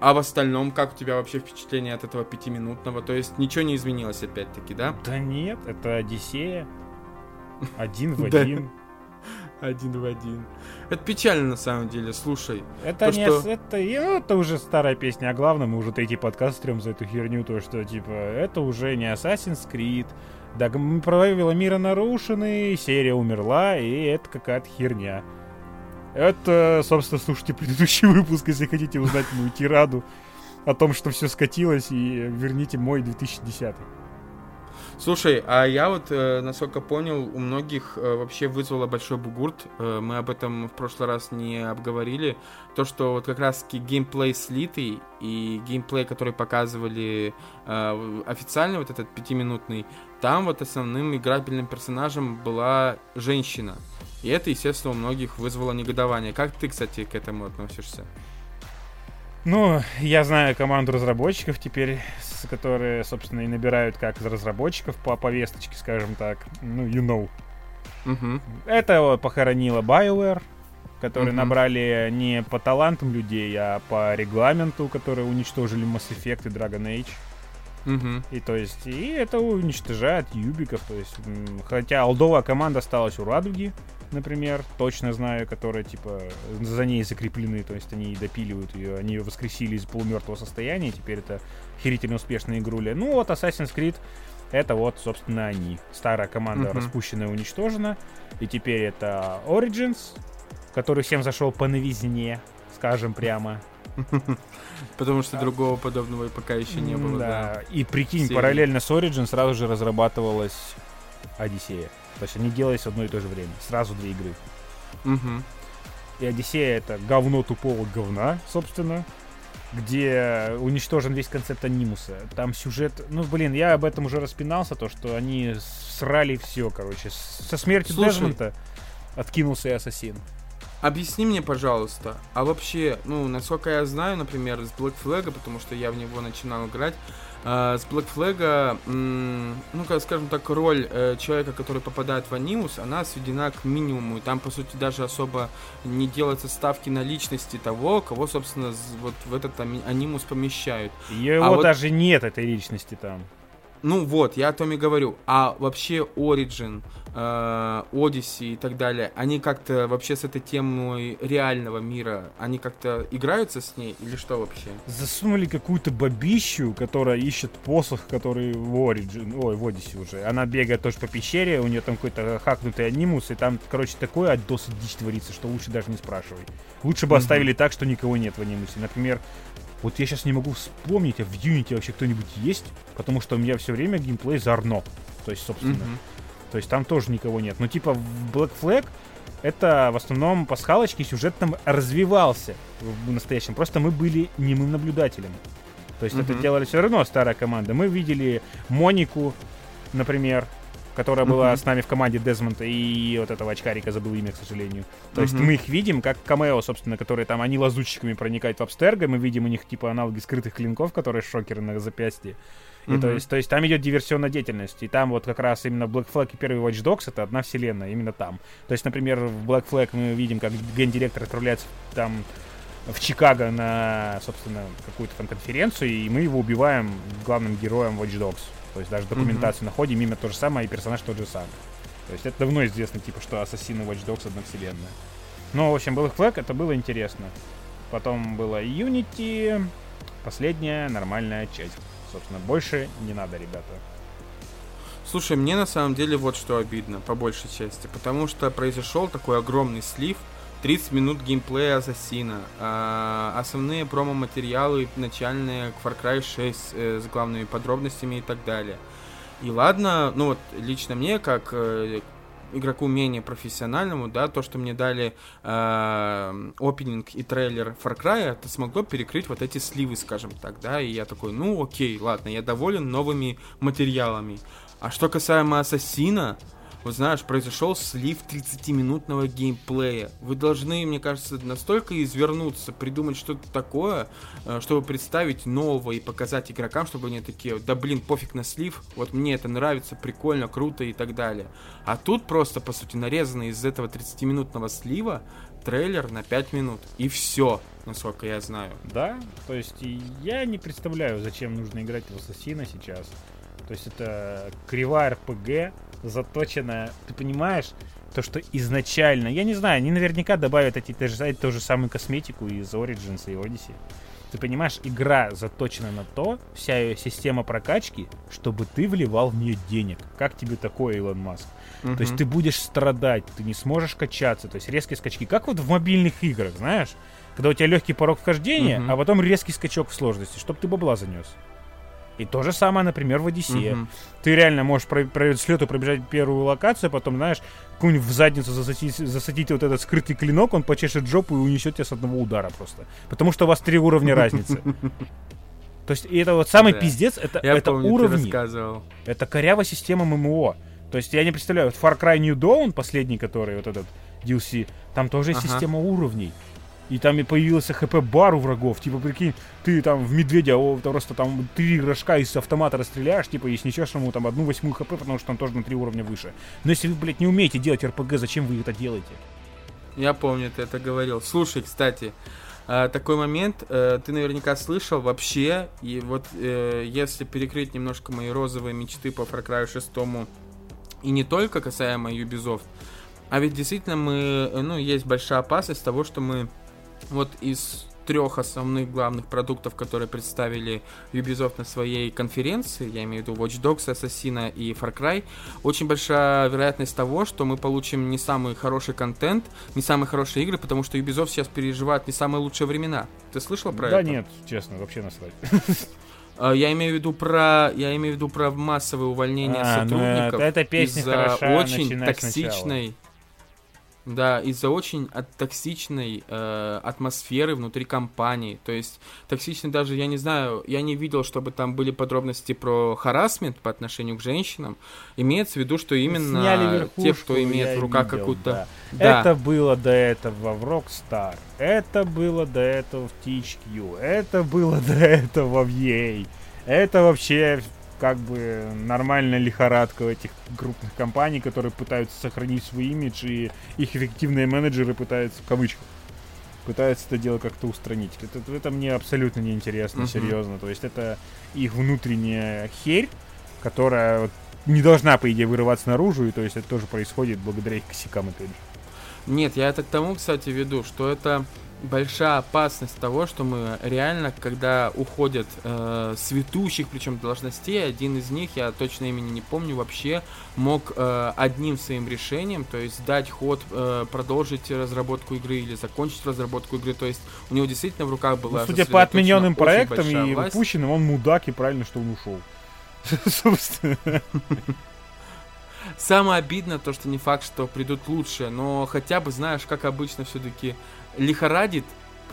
А в остальном, как у тебя вообще впечатление от этого пятиминутного? То есть ничего не изменилось опять-таки, да? Да нет, это Одиссея. Один в один. Один в один. Это печально на самом деле, слушай. Это не что... это, это уже старая песня, а главное, мы уже третий подкаст стрем за эту херню, то что типа это уже не Assassin's Creed, да, правила мира нарушены, серия умерла, и это какая-то херня. Это, собственно, слушайте предыдущий выпуск, если хотите узнать мою тираду о том, что все скатилось, и верните мой 2010. Слушай, а я вот, э, насколько понял, у многих э, вообще вызвало большой бугурт. Э, мы об этом в прошлый раз не обговорили. То, что вот как раз-таки геймплей слитый и геймплей, который показывали официально, вот этот пятиминутный, там вот основным играбельным персонажем была женщина. И это, естественно, у многих вызвало негодование. Как ты, кстати, к этому относишься? Ну, я знаю команду разработчиков теперь, которые, собственно, и набирают как разработчиков по повесточке, скажем так. Ну, you know. Угу. Это похоронило BioWare, которые угу. набрали не по талантам людей, а по регламенту, которые уничтожили Mass Effect и Dragon Age. Угу. И то есть, и это уничтожает юбиков. То есть, хотя алдовая команда осталась у Радуги, например, точно знаю, которые, типа, за ней закреплены, то есть они допиливают ее, они ее воскресили из полумертвого состояния, теперь это охерительно успешная игруля. Ну вот Assassin's Creed это вот, собственно, они. Старая команда uh-huh. распущена и уничтожена. И теперь это Origins, который всем зашел по новизне, скажем прямо. Потому что другого подобного пока еще не было. Да. И прикинь, параллельно с Origin сразу же разрабатывалась Одиссея. То есть они делались в одно и то же время. Сразу две игры. Угу. И Одиссея это говно тупого говна, собственно. Где уничтожен весь концепт анимуса. Там сюжет... Ну, блин, я об этом уже распинался, то, что они срали все, короче. Со смертью Слушай, Дезмонта откинулся и Ассасин. Объясни мне, пожалуйста, а вообще, ну, насколько я знаю, например, с Black Flag, потому что я в него начинал играть, с Black Flag, ну, как скажем так, роль э, человека, который попадает в анимус, она сведена к минимуму. И там, по сути, даже особо не делаются ставки на личности того, кого, собственно, вот в этот анимус помещают. Его а даже вот... нет, этой личности там. Ну вот, я о том и говорю. А вообще Origin, э, Odyssey и так далее, они как-то вообще с этой темой реального мира, они как-то играются с ней или что вообще? Засунули какую-то бабищу, которая ищет посох, который в Origin, ой, в Odyssey уже. Она бегает тоже по пещере, у нее там какой-то хакнутый анимус, и там, короче, такое отдосы дичь творится, что лучше даже не спрашивай. Лучше бы mm-hmm. оставили так, что никого нет в анимусе. Например, вот я сейчас не могу вспомнить, а в Unity вообще кто-нибудь есть, потому что у меня все время геймплей зарно. То есть, собственно. Mm-hmm. То есть там тоже никого нет. Но типа в Black Flag это в основном пасхалочки сюжет там развивался в настоящем. Просто мы были немым наблюдателем. То есть mm-hmm. это делали все равно старая команда. Мы видели Монику, например, которая была с нами в команде Дезмонта и вот этого очкарика, забыл имя, к сожалению. То mm-hmm. есть мы их видим как камео, собственно, которые там, они лазутчиками проникают в Абстерго, мы видим у них типа аналоги скрытых клинков, которые шокеры на запястье. И mm-hmm. то, есть, то есть там идет диверсионная деятельность. И там вот как раз именно Black Flag и первый Watch Dogs это одна вселенная, именно там. То есть, например, в Black Flag мы видим, как гендиректор отправляется там в Чикаго на, собственно, какую-то там конференцию, и мы его убиваем главным героем Watch Dogs. То есть даже документацию mm-hmm. находим, имя то же самое, и персонаж тот же самый. То есть это давно известно, типа, что Ассасины Watch Dogs одна вселенная. Но, в общем, Black Flag это было интересно. Потом было Unity, последняя нормальная часть. Собственно, больше не надо, ребята. Слушай, мне на самом деле вот что обидно, по большей части, потому что произошел такой огромный слив, 30 минут геймплея Ассасина, э, основные промо-материалы начальные к Far Cry 6 э, с главными подробностями и так далее. И ладно, ну вот лично мне, как э, игроку менее профессиональному, да, то, что мне дали э, опенинг и трейлер Far Cry, это смогло перекрыть вот эти сливы, скажем так, да, и я такой, ну окей, ладно, я доволен новыми материалами. А что касаемо Ассасина, вот знаешь, произошел слив 30-минутного геймплея. Вы должны, мне кажется, настолько извернуться, придумать что-то такое, э, чтобы представить нового и показать игрокам, чтобы они такие, да блин, пофиг на слив, вот мне это нравится, прикольно, круто и так далее. А тут просто, по сути, нарезанный из этого 30-минутного слива трейлер на 5 минут. И все, насколько я знаю. Да, то есть я не представляю, зачем нужно играть в Ассасина сейчас. То есть это кривая РПГ, заточенная, ты понимаешь, то, что изначально, я не знаю, они наверняка добавят эти, те же, ту же самую косметику из Origins и Odyssey. Ты понимаешь, игра заточена на то, вся ее система прокачки, чтобы ты вливал в нее денег. Как тебе такое, Илон Маск? Uh-huh. То есть ты будешь страдать, ты не сможешь качаться, то есть резкие скачки. Как вот в мобильных играх, знаешь? Когда у тебя легкий порог вхождения, uh-huh. а потом резкий скачок в сложности, чтобы ты бабла занес. И то же самое, например, в Одиссее. Угу. Ты реально можешь про проверить слету, пробежать первую локацию, потом, знаешь, какую-нибудь в задницу засадить, засадить вот этот скрытый клинок, он почешет жопу и унесет тебя с одного удара просто. Потому что у вас три уровня разницы. То есть, и это вот самый да. пиздец, это, я это помню, уровни. Это корява система ММО. То есть я не представляю, вот Far Cry New Dawn, последний, который вот этот DLC, там тоже ага. система уровней. И там и появился хп-бар у врагов. Типа, прикинь, ты там в медведя о, просто там три рожка из автомата расстреляешь, типа, и снесешь ему там одну восьмую хп, потому что он тоже на три уровня выше. Но если вы, блядь, не умеете делать РПГ, зачем вы это делаете? Я помню, ты это говорил. Слушай, кстати, э, такой момент, э, ты наверняка слышал вообще, и вот э, если перекрыть немножко мои розовые мечты по Far Cry 6, и не только касаемо Ubisoft, а ведь действительно мы, ну, есть большая опасность того, что мы вот из трех основных главных продуктов, которые представили Ubisoft на своей конференции, я имею в виду Watch Dogs, Assassin и Far Cry, очень большая вероятность того, что мы получим не самый хороший контент, не самые хорошие игры, потому что Ubisoft сейчас переживает не самые лучшие времена. Ты слышал про да это? Да нет, честно, вообще насрать. А, я имею в виду про, я имею в виду про массовое увольнение а, ну сотрудников ну, эта песня из-за очень токсичной, сначала да, из-за очень от токсичной э, атмосферы внутри компании. То есть токсичный даже, я не знаю, я не видел, чтобы там были подробности про харасмент по отношению к женщинам. Имеется в виду, что именно те, кто имеет в руках какую-то... Да. Да. Это было до этого в Rockstar, это было до этого в THQ, это было до этого в EA. Это вообще как бы нормальная лихорадка у этих крупных компаний, которые пытаются сохранить свой имидж, и их эффективные менеджеры пытаются, в кавычках, пытаются это дело как-то устранить. Это, это мне абсолютно неинтересно, uh-huh. серьезно. То есть это их внутренняя херь, которая не должна, по идее, вырываться наружу, и то есть это тоже происходит благодаря их косякам, опять же. Нет, я это к тому, кстати, веду, что это большая опасность того, что мы реально, когда уходят э, с ведущих, причем должностей, один из них, я точно имени не помню, вообще мог э, одним своим решением, то есть дать ход, э, продолжить разработку игры или закончить разработку игры, то есть у него действительно в руках была... Ну, судя по отмененным проектам и власть. выпущенным, он мудак, и правильно, что он ушел. Собственно. самое обидное то, что не факт, что придут лучше, но хотя бы, знаешь, как обычно все-таки лихорадит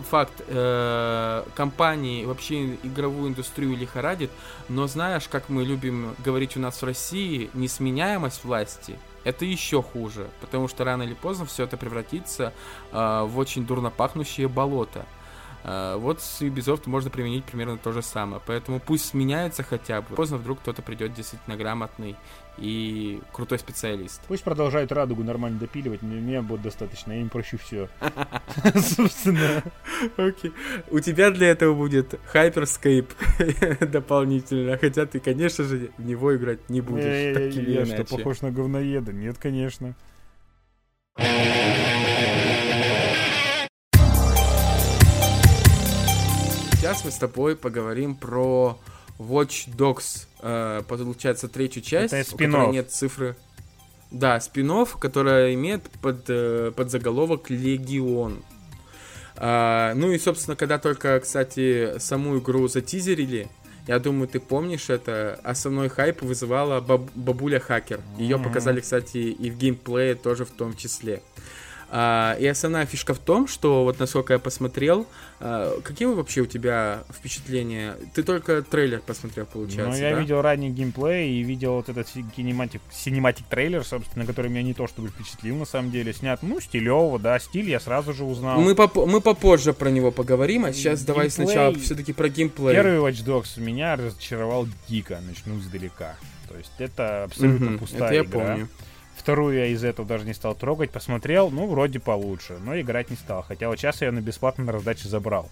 факт, э, компании, вообще игровую индустрию лихорадит, но знаешь, как мы любим говорить у нас в России, несменяемость власти – это еще хуже, потому что рано или поздно все это превратится э, в очень дурно пахнущее болото. Э, вот с Ubisoft можно применить примерно то же самое, поэтому пусть сменяется хотя бы, поздно вдруг кто-то придет действительно грамотный и крутой специалист. Пусть продолжают радугу нормально допиливать, мне, мне будет достаточно, я им прощу все. Собственно. Окей. У тебя для этого будет Hyperscape дополнительно, хотя ты, конечно же, в него играть не будешь. Я что, похож на говноеда? Нет, конечно. Сейчас мы с тобой поговорим про Watch Dogs, э, получается, третью часть, Это у которой нет цифры. Да, спин которая имеет под, э, под заголовок Легион. А, ну и, собственно, когда только, кстати, саму игру затизерили, я думаю, ты помнишь это, основной хайп вызывала баб бабуля хакер. Ее mm-hmm. показали, кстати, и в геймплее тоже в том числе. А, и основная фишка в том, что вот насколько я посмотрел, а, какие вообще у тебя впечатления? Ты только трейлер посмотрел, получается, Ну, я да? видел ранний геймплей и видел вот этот кинематик, cinematic трейлер, собственно, который меня не то чтобы впечатлил, на самом деле. Снят, ну, стилево, да, стиль я сразу же узнал. Мы, поп- мы попозже про него поговорим, а сейчас геймплей... давай сначала все-таки про геймплей. Первый Watch Dogs меня разочаровал дико, начну издалека. То есть это абсолютно угу, пустая это я игра. Помню. Вторую я из этого даже не стал трогать. Посмотрел, ну, вроде получше. Но играть не стал. Хотя вот сейчас я ее на бесплатно на раздаче забрал.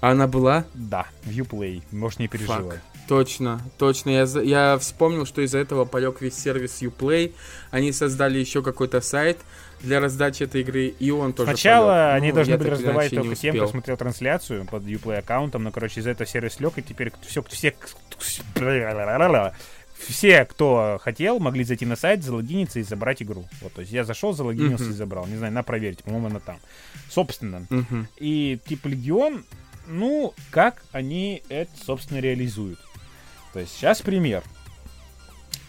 А она была? Да, в Uplay. Можешь не переживать. Фак. Точно, точно. Я, я вспомнил, что из-за этого полег весь сервис Uplay. Они создали еще какой-то сайт для раздачи этой игры, и он тоже Сначала полег. они ну, должны были раздавать только тем, кто смотрел трансляцию под Uplay аккаунтом, но, короче, из-за этого сервис лег, и теперь все, все все, кто хотел, могли зайти на сайт, залогиниться и забрать игру. Вот, то есть я зашел, залогинился uh-huh. и забрал. Не знаю, на проверить, по-моему, она там. Собственно. Uh-huh. И типа Легион, ну, как они это, собственно, реализуют. То есть сейчас пример.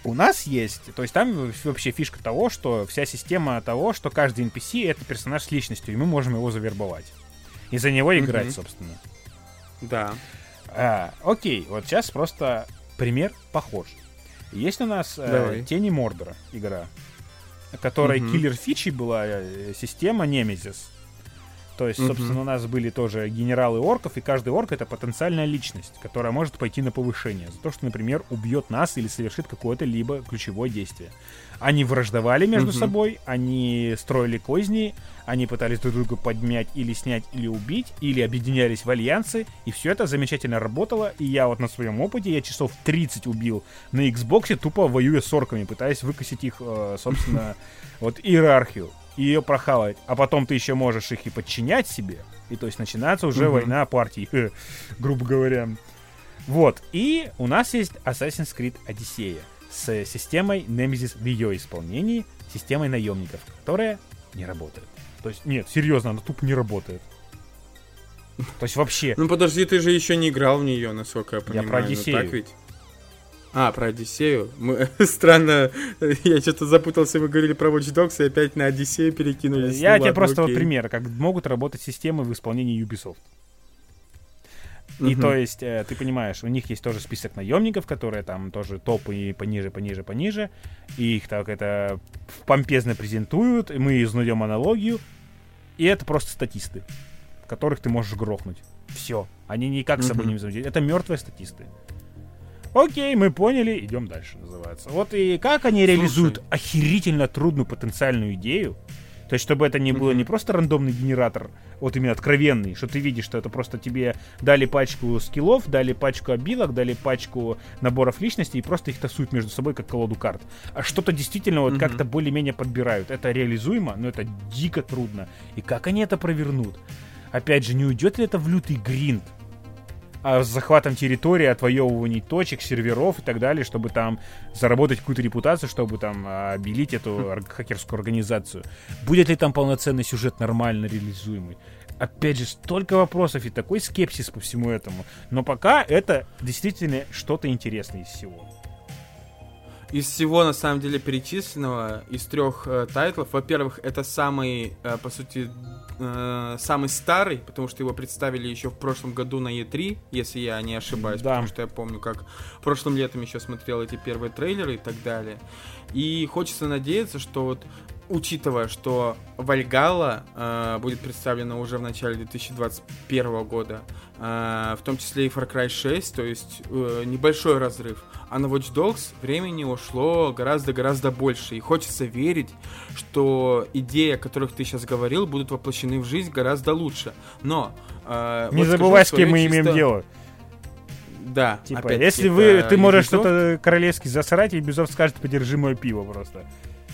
У нас есть, то есть там вообще фишка того, что вся система того, что каждый NPC это персонаж с личностью, и мы можем его завербовать. И за него играть, uh-huh. собственно. Да. А, окей, вот сейчас просто пример похож. Есть у нас э, Тени Мордора игра, которой угу. киллер фичи была э, система Немезис. То есть, собственно, у нас были тоже генералы орков, и каждый орк это потенциальная личность, которая может пойти на повышение за то, что, например, убьет нас или совершит какое-то либо ключевое действие. Они враждовали между mm-hmm. собой, они строили козни, они пытались друг друга подмять или снять, или убить, или объединялись в альянсы, и все это замечательно работало, и я вот на своем опыте, я часов 30 убил на Xbox, тупо воюя с орками, пытаясь выкосить их, э, собственно, вот иерархию, и ее прохавать, а потом ты еще можешь их и подчинять себе, и то есть начинается уже война партий, грубо говоря. Вот, и у нас есть Assassin's Creed Odyssey с системой Nemesis в ее исполнении, системой наемников, которая не работает. То есть, нет, серьезно, она тупо не работает. То есть вообще... Ну подожди, ты же еще не играл в нее, насколько я понимаю. Я про Одиссею. Ну, так ведь? А, про Одиссею. Мы, странно, я что-то запутался, вы говорили про Watch Dogs и опять на Одиссею перекинулись. Я ну, тебе ладно, просто окей. вот пример, как могут работать системы в исполнении Ubisoft. И то есть, э, ты понимаешь, у них есть тоже список наемников, которые там тоже топы и пониже, пониже, пониже. И их так это помпезно презентуют, и мы изнуем аналогию. И это просто статисты, которых ты можешь грохнуть. Все. Они никак с собой не взаимодействуют. Это мертвые статисты. Окей, мы поняли, идем дальше, называется. Вот и как они реализуют Слушай. охерительно трудную потенциальную идею, то есть, чтобы это не было не просто рандомный генератор, вот именно откровенный, что ты видишь, что это просто тебе дали пачку скиллов, дали пачку обилок, дали пачку наборов личностей и просто их тасуют между собой как колоду карт. А что-то действительно вот как-то более-менее подбирают. Это реализуемо, но это дико трудно. И как они это провернут? Опять же, не уйдет ли это в лютый гринд? А с захватом территории, отвоевыванием точек, серверов и так далее, чтобы там заработать какую-то репутацию, чтобы там обелить эту хакерскую организацию. Будет ли там полноценный сюжет нормально реализуемый? Опять же, столько вопросов и такой скепсис по всему этому. Но пока это действительно что-то интересное из всего. Из всего, на самом деле, перечисленного, из трех э, тайтлов, во-первых, это самый, э, по сути, э, самый старый, потому что его представили еще в прошлом году на E3, если я не ошибаюсь, Да. потому что я помню, как прошлым летом еще смотрел эти первые трейлеры и так далее. И хочется надеяться, что вот учитывая, что Вальгала э, будет представлена уже в начале 2021 года, э, в том числе и Far Cry 6, то есть э, небольшой разрыв, а на Watch Dogs времени ушло гораздо-гораздо больше. И хочется верить, что идеи, о которых ты сейчас говорил, будут воплощены в жизнь гораздо лучше. Но... э, Не вот скажу забывай, с кем мы имеем чисто- дело. Да, Типа, опять-таки, если вы, ты можешь что-то королевски засрать, и Безов скажет, подержи мое пиво просто.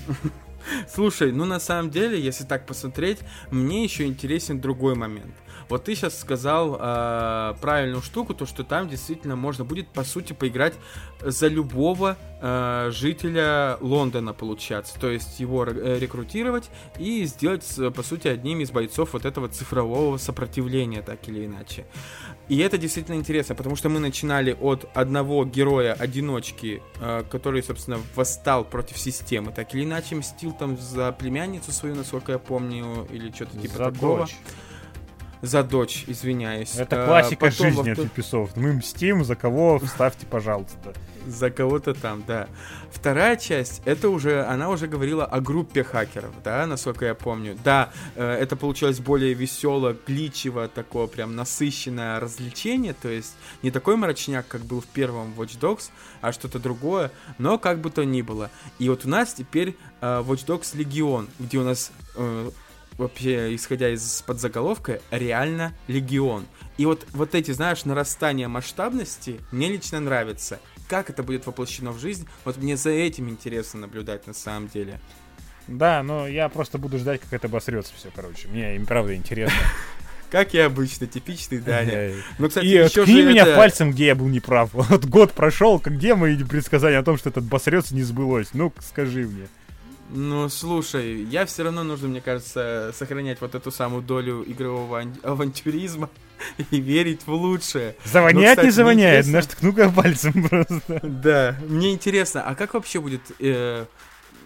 Слушай, ну на самом деле, если так посмотреть, мне еще интересен другой момент. Вот ты сейчас сказал э, правильную штуку, то что там действительно можно будет по сути поиграть за любого э, жителя Лондона получаться, то есть его э, рекрутировать и сделать по сути одним из бойцов вот этого цифрового сопротивления так или иначе. И это действительно интересно, потому что мы начинали от одного героя-одиночки, э, который, собственно, восстал против системы, так или иначе мстил там за племянницу свою, насколько я помню, или что-то типа За такого. дочь. За дочь, извиняюсь. Это Э, классика потом во жизни втор- от Ubisoft. Мы мстим, за кого вставьте, пожалуйста. За кого-то там, да. Вторая часть, это уже, она уже говорила о группе хакеров, да, насколько я помню. Да, э, это получилось более весело, гличево, такое прям насыщенное развлечение, то есть не такой мрачняк, как был в первом Watch Dogs, а что-то другое, но как бы то ни было. И вот у нас теперь э, Watch Dogs Легион, где у нас э, вообще, исходя из подзаголовка, реально Легион. И вот, вот эти, знаешь, нарастания масштабности мне лично нравится. Как это будет воплощено в жизнь, вот мне за этим интересно наблюдать на самом деле. Да, но я просто буду ждать, как это обосрется все, короче. Мне им правда интересно. Как и обычно, типичный Даня. Ну, кстати, И еще же меня это- пальцем, где я был неправ. Вот год прошел, где мои предсказания о том, что этот обосрется, не сбылось? Ну, скажи мне. Ну, слушай, я все равно нужно, мне кажется, сохранять вот эту самую долю игрового ан- авантюризма и верить в лучшее. Завоняет, Ну, кстати, не завоняет, наш ткну-ка пальцем просто. Да, мне интересно, а как вообще будет, э,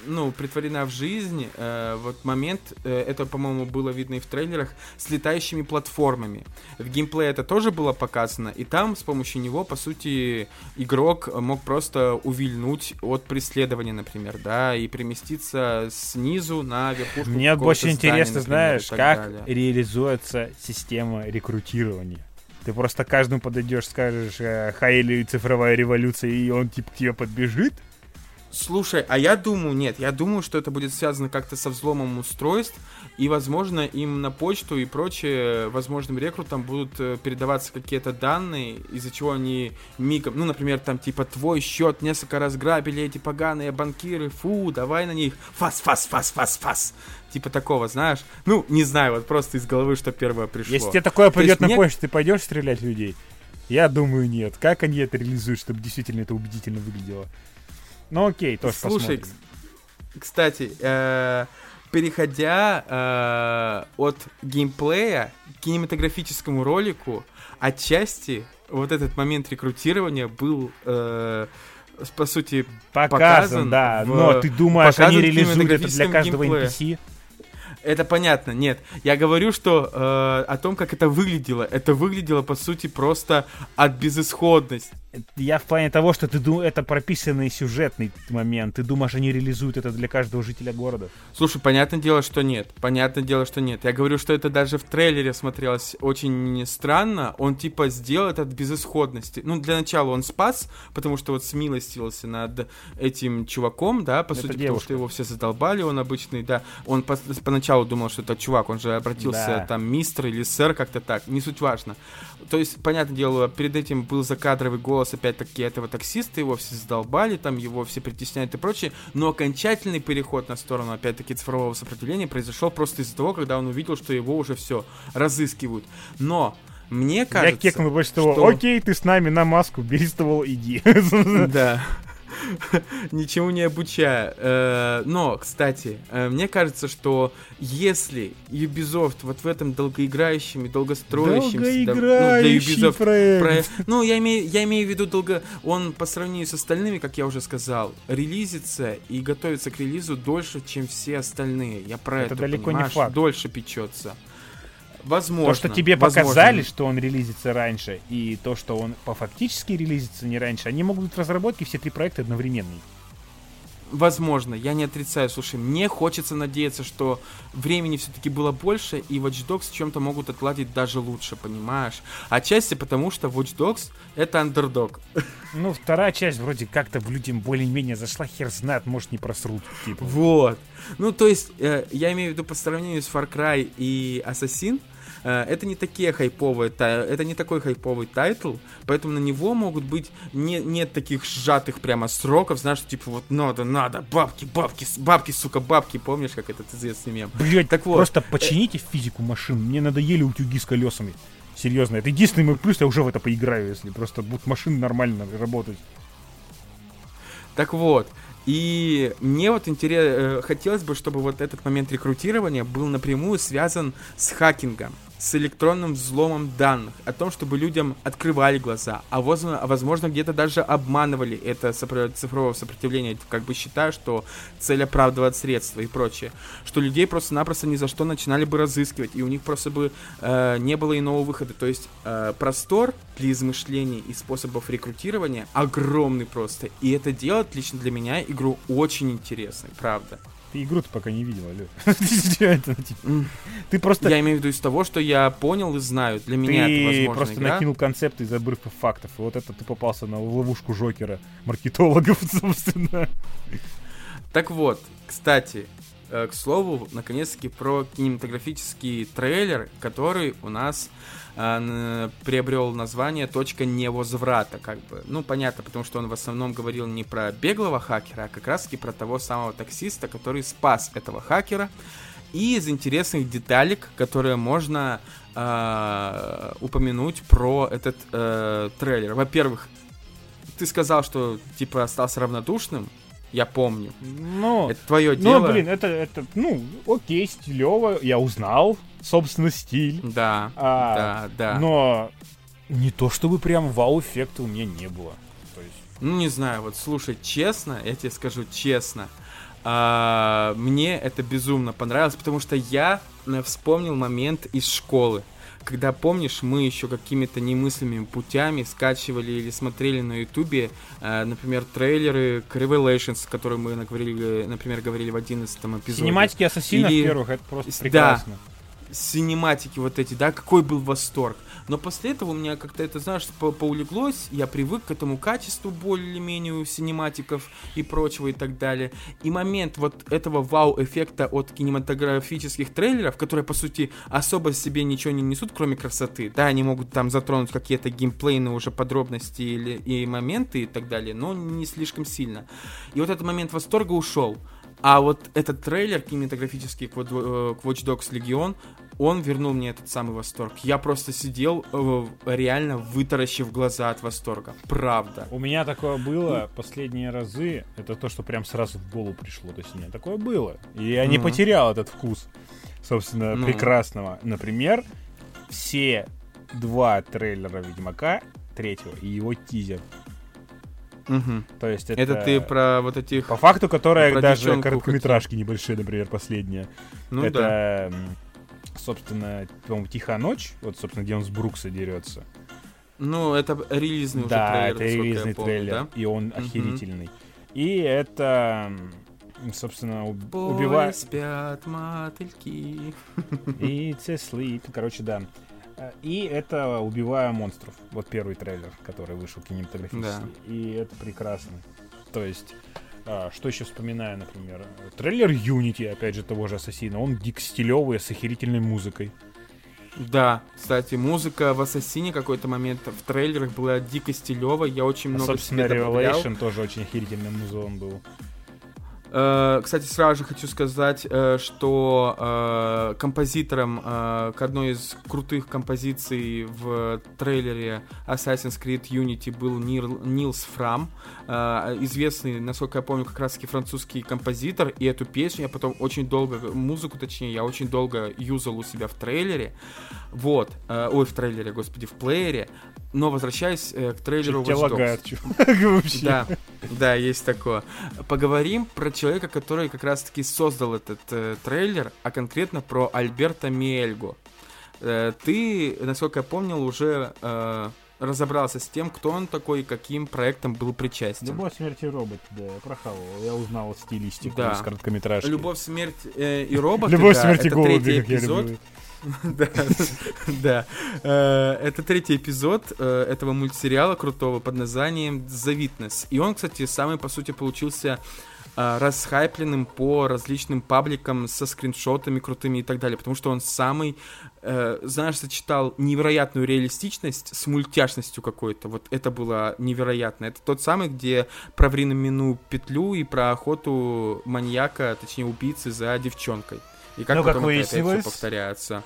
ну, притворена в жизнь э, вот момент, э, это, по-моему, было видно и в трейлерах, с летающими платформами. В геймплее это тоже было показано, и там с помощью него, по сути, игрок мог просто увильнуть от преследования, например, да, и переместиться снизу на верхушку Мне больше здания, интересно, например, знаешь, как далее. реализуется система рекрутирования. Ты просто каждому подойдешь, скажешь, э, Хайли цифровая революция, и он типа к тебе подбежит. Слушай, а я думаю, нет, я думаю, что это будет связано как-то со взломом устройств, и, возможно, им на почту и прочее, возможным рекрутам будут э, передаваться какие-то данные, из-за чего они мигом, ну, например, там, типа, твой счет несколько раз грабили эти поганые банкиры, фу, давай на них, фас, фас, фас, фас, фас, типа такого, знаешь? Ну, не знаю, вот просто из головы, что первое пришло. Если тебе такое придет на мне- почту, ты пойдешь стрелять людей? Я думаю, нет. Как они это реализуют, чтобы действительно это убедительно выглядело? Ну окей, тоже Слушай, посмотрим. Кстати, э, переходя э, от геймплея к кинематографическому ролику, отчасти вот этот момент рекрутирования был, э, по сути, Показан, показан да. в- но ты думаешь, они реализуют это для каждого геймплее. NPC? это понятно, нет. Я говорю, что э, о том, как это выглядело. Это выглядело, по сути, просто от безысходности. Я в плане того, что ты думаешь, это прописанный сюжетный момент. Ты думаешь, они реализуют это для каждого жителя города? Слушай, понятное дело, что нет. Понятное дело, что нет. Я говорю, что это даже в трейлере смотрелось очень странно. Он типа сделал это от безысходности. Ну, для начала он спас, потому что вот смилостился над этим чуваком, да, по Это сути, потому девушка. что его все задолбали, он обычный, да. Он по- поначалу думал, что это чувак, он же обратился Да. там мистер или сэр, как-то так, не суть важно. То есть, понятное дело, перед этим был закадровый голос, опять-таки, этого таксиста, его все задолбали, там его все притесняют и прочее, но окончательный переход на сторону, опять-таки, цифрового сопротивления произошел просто из-за того, когда он увидел, что его уже все разыскивают. Но мне кажется... Я кекнул больше того, что- окей, ты с нами на маску, бери ствол, иди. Да. ничему не обучая. Э, но, кстати, э, мне кажется, что если Ubisoft вот в этом долгоиграющем и долгостроящемся... Долгоиграющий да, ну, проект. проект. Ну, я имею, я имею в виду долго... Он по сравнению с остальными, как я уже сказал, релизится и готовится к релизу дольше, чем все остальные. Я про это, это далеко понимаешь? не факт. Дольше печется. Возможно. То, что тебе возможно. показали, что он релизится раньше, и то, что он по фактически релизится не раньше, они могут быть в разработке все три проекта одновременные. Возможно, я не отрицаю. Слушай, мне хочется надеяться, что времени все-таки было больше, и Watch Dogs чем-то могут отладить даже лучше, понимаешь? Отчасти потому, что Watch Dogs — это андердог. Ну, вторая часть вроде как-то в людям более-менее зашла, хер знает, может, не просрут. Типа. Вот. Ну, то есть, э, я имею в виду по сравнению с Far Cry и Assassin, это не такие хайповые, это не такой хайповый title, поэтому на него могут быть не, нет таких сжатых прямо сроков, знаешь, типа вот надо, надо, бабки, бабки, бабки, сука, бабки, помнишь, как этот известный мем? Блять, так вот. Просто почините физику машин, мне надоели утюги с колесами. Серьезно, это единственный мой плюс, я уже в это поиграю, если просто будут машины нормально работать. Так вот, и мне вот интерес, э, хотелось бы, чтобы вот этот момент рекрутирования был напрямую связан с хакингом с электронным взломом данных, о том, чтобы людям открывали глаза, а возможно, где-то даже обманывали это цифровое сопротивление, как бы считая, что цель оправдывает средства и прочее, что людей просто-напросто ни за что начинали бы разыскивать, и у них просто бы э, не было иного выхода. То есть э, простор для измышлений и способов рекрутирования огромный просто, и это делает лично для меня игру очень интересной, правда. Ты игру-то пока не видел, алё. Типа? Ты просто... Я имею в виду из того, что я понял и знаю. Для меня это возможно просто накинул концепты из обрывков фактов. И вот это ты попался на ловушку Жокера, маркетологов, собственно. Так вот, кстати, э, к слову, наконец-таки про кинематографический трейлер, который у нас э, приобрел название «Точка невозврата», как бы. Ну, понятно, потому что он в основном говорил не про беглого хакера, а как раз-таки про того самого таксиста, который спас этого хакера. И из интересных деталек, которые можно э, упомянуть про этот э, трейлер. Во-первых, ты сказал, что типа остался равнодушным. Я помню. Ну, это твое дело. Ну, блин, это, это, ну, окей, стилево. Я узнал, собственно, стиль. Да, а, да, да. Но не то чтобы прям вау-эффекта у меня не было. То есть... Ну, не знаю, вот слушай, честно, я тебе скажу честно, а, мне это безумно понравилось, потому что я э, вспомнил момент из школы когда, помнишь, мы еще какими-то немыслимыми путями скачивали или смотрели на ютубе, э, например, трейлеры к Revelations, которые мы, говорили, например, говорили в 11 эпизоде. Синематики Ассасинов или... первых, это просто прекрасно. Да, синематики вот эти, да, какой был восторг. Но после этого у меня как-то это, знаешь, по поулеглось, я привык к этому качеству более-менее у синематиков и прочего и так далее. И момент вот этого вау-эффекта от кинематографических трейлеров, которые, по сути, особо себе ничего не несут, кроме красоты. Да, они могут там затронуть какие-то геймплейные уже подробности или, и моменты и так далее, но не слишком сильно. И вот этот момент восторга ушел. А вот этот трейлер кинематографический к Watch Dogs Legion, он вернул мне этот самый восторг. Я просто сидел, э, реально вытаращив глаза от восторга. Правда. У меня такое было последние разы. Это то, что прям сразу в голову пришло. То есть у меня такое было. И я не потерял этот вкус, собственно, ну. прекрасного. Например, все два трейлера Ведьмака третьего и его тизер Угу. То есть это... Это ты про вот этих... По факту, которые даже короткометражки хоть... небольшие, например, последние. Ну это, да. собственно, по-моему, «Тихая ночь», вот, собственно, где он с Брукса дерется. Ну, это релизный уже да, трейлер, это релизный помню, трейлер, да? и он угу. охерительный. И это, собственно, убивает... спят мотыльки. It's a sleep. Короче, да. И это «Убивая монстров». Вот первый трейлер, который вышел кинематографический. Да. И это прекрасно. То есть, а, что еще вспоминаю, например? Трейлер Unity, опять же, того же Ассасина. Он дик стилевый, с охерительной музыкой. Да, кстати, музыка в Ассасине какой-то момент в трейлерах была дико стилевая. Я очень а, много собственно, Revelation добавлял. тоже очень охерительный музон был. Э, кстати, сразу же хочу сказать, э, что э, композитором к одной из крутых композиций в трейлере Assassin's Creed Unity был Нил, Нилс Фрам, известный, насколько я помню, как раз-таки французский композитор, и эту песню я потом очень долго, музыку точнее, я очень долго юзал у себя в трейлере, вот, ой, в трейлере, господи, в плеере, но возвращаясь э, к трейлеру Watch Dogs. вообще. Да, да, есть такое. Поговорим про человека, который как раз-таки создал этот э, трейлер, а конкретно про Альберта Мельго. Э, ты, насколько я помнил, уже э, разобрался с тем, кто он такой и каким проектом был причастен. Любовь, смерть и робот, да, я прохавал. Я узнал стилистику да. из короткометражки. Любовь, смерть э, и робот. Любовь, смерть и голуби, как я люблю. Да, да. Э, это третий эпизод э, этого мультсериала крутого под названием The Witness. И он, кстати, самый, по сути, получился э, расхайпленным по различным пабликам со скриншотами крутыми и так далее, потому что он самый, знаешь, сочетал невероятную реалистичность с мультяшностью какой-то. Вот это было невероятно. Это тот самый, где про временную петлю и про охоту маньяка, точнее убийцы за девчонкой. И как ну, потом как это, это все повторяется.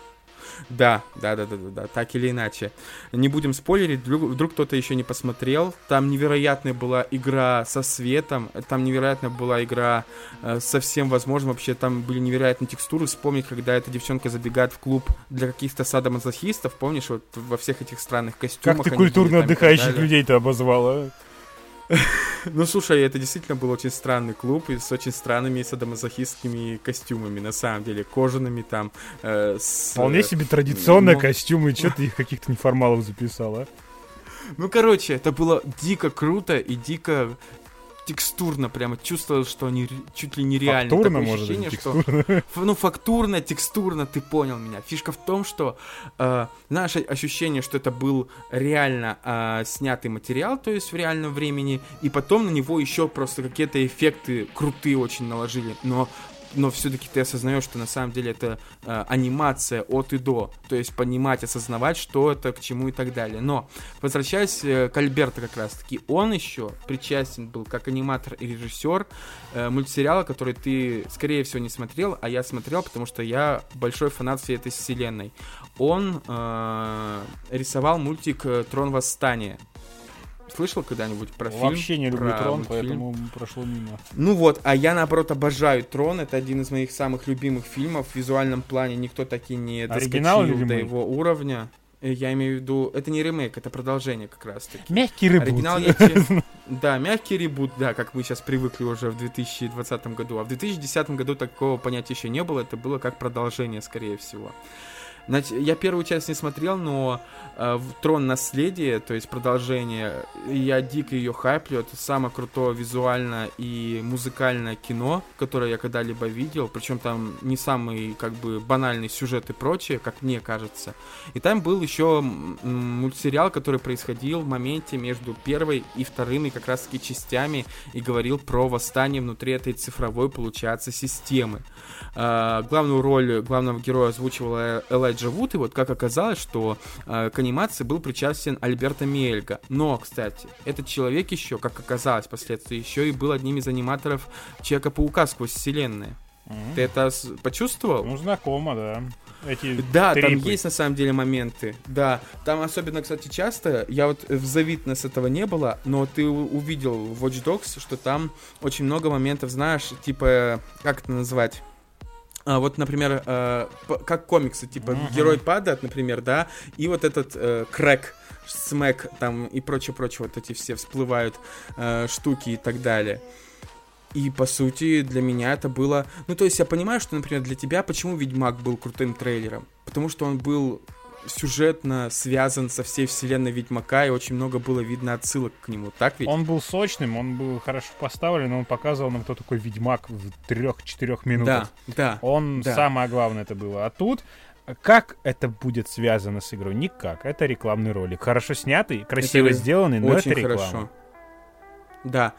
Да, да, да, да, да, да, так или иначе. Не будем спойлерить, вдруг, вдруг кто-то еще не посмотрел. Там невероятная была игра со светом, там невероятная была игра э, со всем возможным. Вообще там были невероятные текстуры. Вспомнить, когда эта девчонка забегает в клуб для каких-то садомазохистов, помнишь, вот во всех этих странных костюмах. Как ты культурно отдыхающих людей-то обозвала? Ну, слушай, это действительно был очень странный клуб и с очень странными садомазохистскими костюмами, на самом деле, кожаными там. Э, с, Вполне себе традиционные ну... костюмы, что ты их каких-то неформалов записал, а? Ну, короче, это было дико круто и дико текстурно прямо чувствовал, что они чуть ли нереально. Фактурно, Такое может ощущение, быть, что... Ну, фактурно, текстурно, ты понял меня. Фишка в том, что э, наше ощущение, что это был реально э, снятый материал, то есть в реальном времени, и потом на него еще просто какие-то эффекты крутые очень наложили. Но но все-таки ты осознаешь, что на самом деле это э, анимация от и до, то есть понимать, осознавать, что это, к чему и так далее. Но, возвращаясь э, к Альберту как раз-таки, он еще причастен был как аниматор и режиссер э, мультсериала, который ты, скорее всего, не смотрел, а я смотрел, потому что я большой фанат всей этой вселенной. Он э, рисовал мультик э, «Трон восстания», Слышал когда-нибудь про фильм? Вообще не люблю Трон, поэтому прошло мимо. Ну вот, а я наоборот обожаю Трон. Это один из моих самых любимых фильмов. В визуальном плане никто таки не Оригинал доскочил до его уровня. Э, я имею в виду, это не ремейк, это продолжение как раз таки. Мягкий ребут. Оригинал я тебе... Да, мягкий ребут, да, как мы сейчас привыкли уже в 2020 году. А в 2010 году такого понятия еще не было, это было как продолжение, скорее всего. Я первую часть не смотрел, но э, Трон наследие, то есть продолжение, я дико ее хайплю. Это самое крутое визуальное и музыкальное кино, которое я когда-либо видел. Причем там не самый как бы банальный сюжет и прочее, как мне кажется. И там был еще мультсериал, который происходил в моменте между первой и вторыми как раз таки частями и говорил про восстание внутри этой цифровой, получается, системы. Э, главную роль главного героя озвучивала Элайджа живут, и вот как оказалось, что э, к анимации был причастен Альберто Мельга. Но, кстати, этот человек еще, как оказалось впоследствии, еще и был одним из аниматоров Человека-паука сквозь вселенные. Mm-hmm. Ты это почувствовал? Ну, знакомо, да. Эти да, трипы. там есть на самом деле моменты. Да, там особенно, кстати, часто, я вот в Завитнес этого не было, но ты увидел в Watch Dogs, что там очень много моментов, знаешь, типа, как это назвать? А, вот, например, э, как комиксы, типа uh-huh. герой падает, например, да, и вот этот э, крэк, смэк там и прочее-прочее, вот эти все всплывают э, штуки и так далее. И, по сути, для меня это было... Ну, то есть я понимаю, что, например, для тебя почему Ведьмак был крутым трейлером? Потому что он был сюжетно связан со всей вселенной Ведьмака, и очень много было видно отсылок к нему, так ведь? Он был сочным, он был хорошо поставлен, он показывал нам, кто такой Ведьмак в трех-четырех минутах. Да, да. Он, да. самое главное это было. А тут как это будет связано с игрой? Никак. Это рекламный ролик. Хорошо снятый, красиво это сделанный, но это реклама. Хорошо. Да.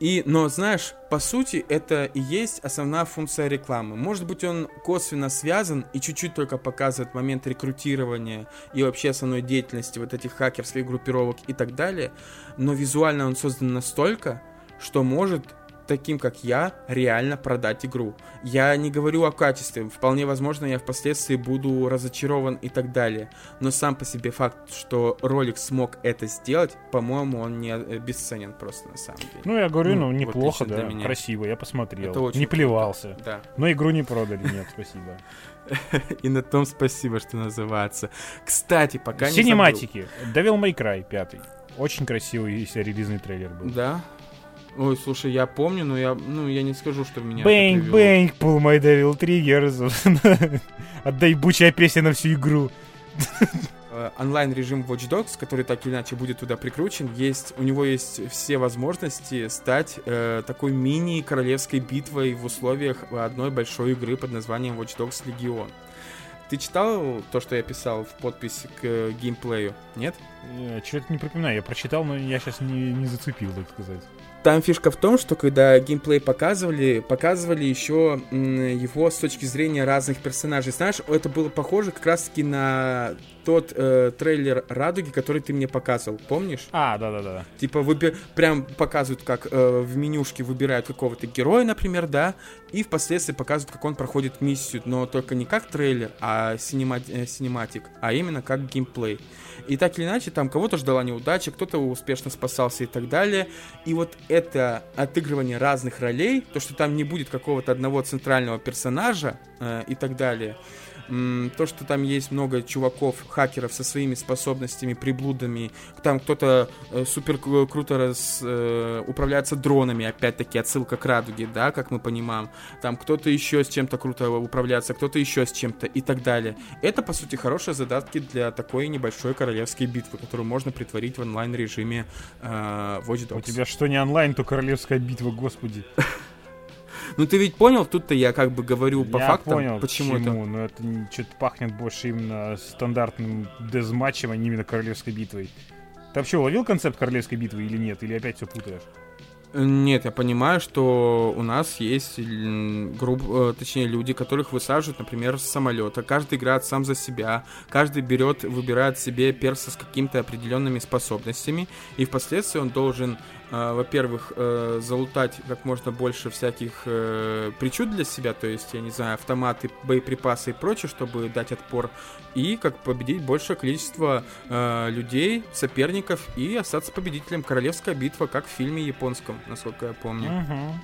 И, но знаешь, по сути, это и есть основная функция рекламы. Может быть, он косвенно связан и чуть-чуть только показывает момент рекрутирования и вообще основной деятельности вот этих хакерских группировок и так далее, но визуально он создан настолько, что может таким, как я, реально продать игру. Я не говорю о качестве, вполне возможно, я впоследствии буду разочарован и так далее. Но сам по себе факт, что ролик смог это сделать, по-моему, он не э, бесценен просто на самом деле. Ну, я говорю, ну, Ну, вот неплохо, для да, меня. красиво, я посмотрел. Это очень не круто. плевался. Да. Но игру не продали, нет, спасибо. И на том спасибо, что называется. Кстати, пока не Синематики. Devil May Cry 5. Очень красивый релизный трейлер был. Да? Ой, слушай, я помню, но я, ну, я не скажу, что меня это Бэнк, привело. бэнк, pull my devil triggers. Отдай бучая песня на всю игру. Э, онлайн-режим Watch Dogs, который так или иначе будет туда прикручен, есть, у него есть все возможности стать э, такой мини-королевской битвой в условиях одной большой игры под названием Watch Dogs Legion. Ты читал то, что я писал в подписи к э, геймплею? Нет? Что-то не припоминаю, я прочитал, но я сейчас не, не зацепил, так сказать. Там фишка в том, что когда геймплей показывали, показывали еще его с точки зрения разных персонажей. Знаешь, это было похоже как раз-таки на тот э, трейлер Радуги, который ты мне показывал, помнишь? А, да-да-да. Типа выби- прям показывают, как э, в менюшке выбирают какого-то героя, например, да, и впоследствии показывают, как он проходит миссию, но только не как трейлер, а э, синематик, а именно как геймплей. И так или иначе, там кого-то ждала неудача, кто-то успешно спасался и так далее. И вот это отыгрывание разных ролей, то, что там не будет какого-то одного центрального персонажа э, и так далее, то, что там есть много чуваков, хакеров со своими способностями, приблудами, там кто-то э, супер кру- круто раз, э, управляется дронами, опять-таки отсылка к радуге, да, как мы понимаем, там кто-то еще с чем-то круто управляется, кто-то еще с чем-то и так далее. Это, по сути, хорошие задатки для такой небольшой королевской битвы, которую можно притворить в онлайн-режиме э, Watch Dogs. У тебя что не онлайн, то королевская битва, господи. Ну ты ведь понял, тут-то я как бы говорю по я фактам, понял, почему это. но это что-то пахнет больше именно стандартным дезматчем, а не именно королевской битвой. Ты вообще уловил концепт королевской битвы или нет? Или опять все путаешь? Нет, я понимаю, что у нас есть групп, э, точнее люди, которых высаживают, например, с самолета. Каждый играет сам за себя, каждый берет, выбирает себе перса с какими-то определенными способностями, и впоследствии он должен, э, во-первых, э, залутать как можно больше всяких э, причуд для себя, то есть, я не знаю, автоматы, боеприпасы и прочее, чтобы дать отпор, и как победить большее количество э, людей, соперников и остаться победителем. Королевская битва, как в фильме японском, насколько я помню. Угу.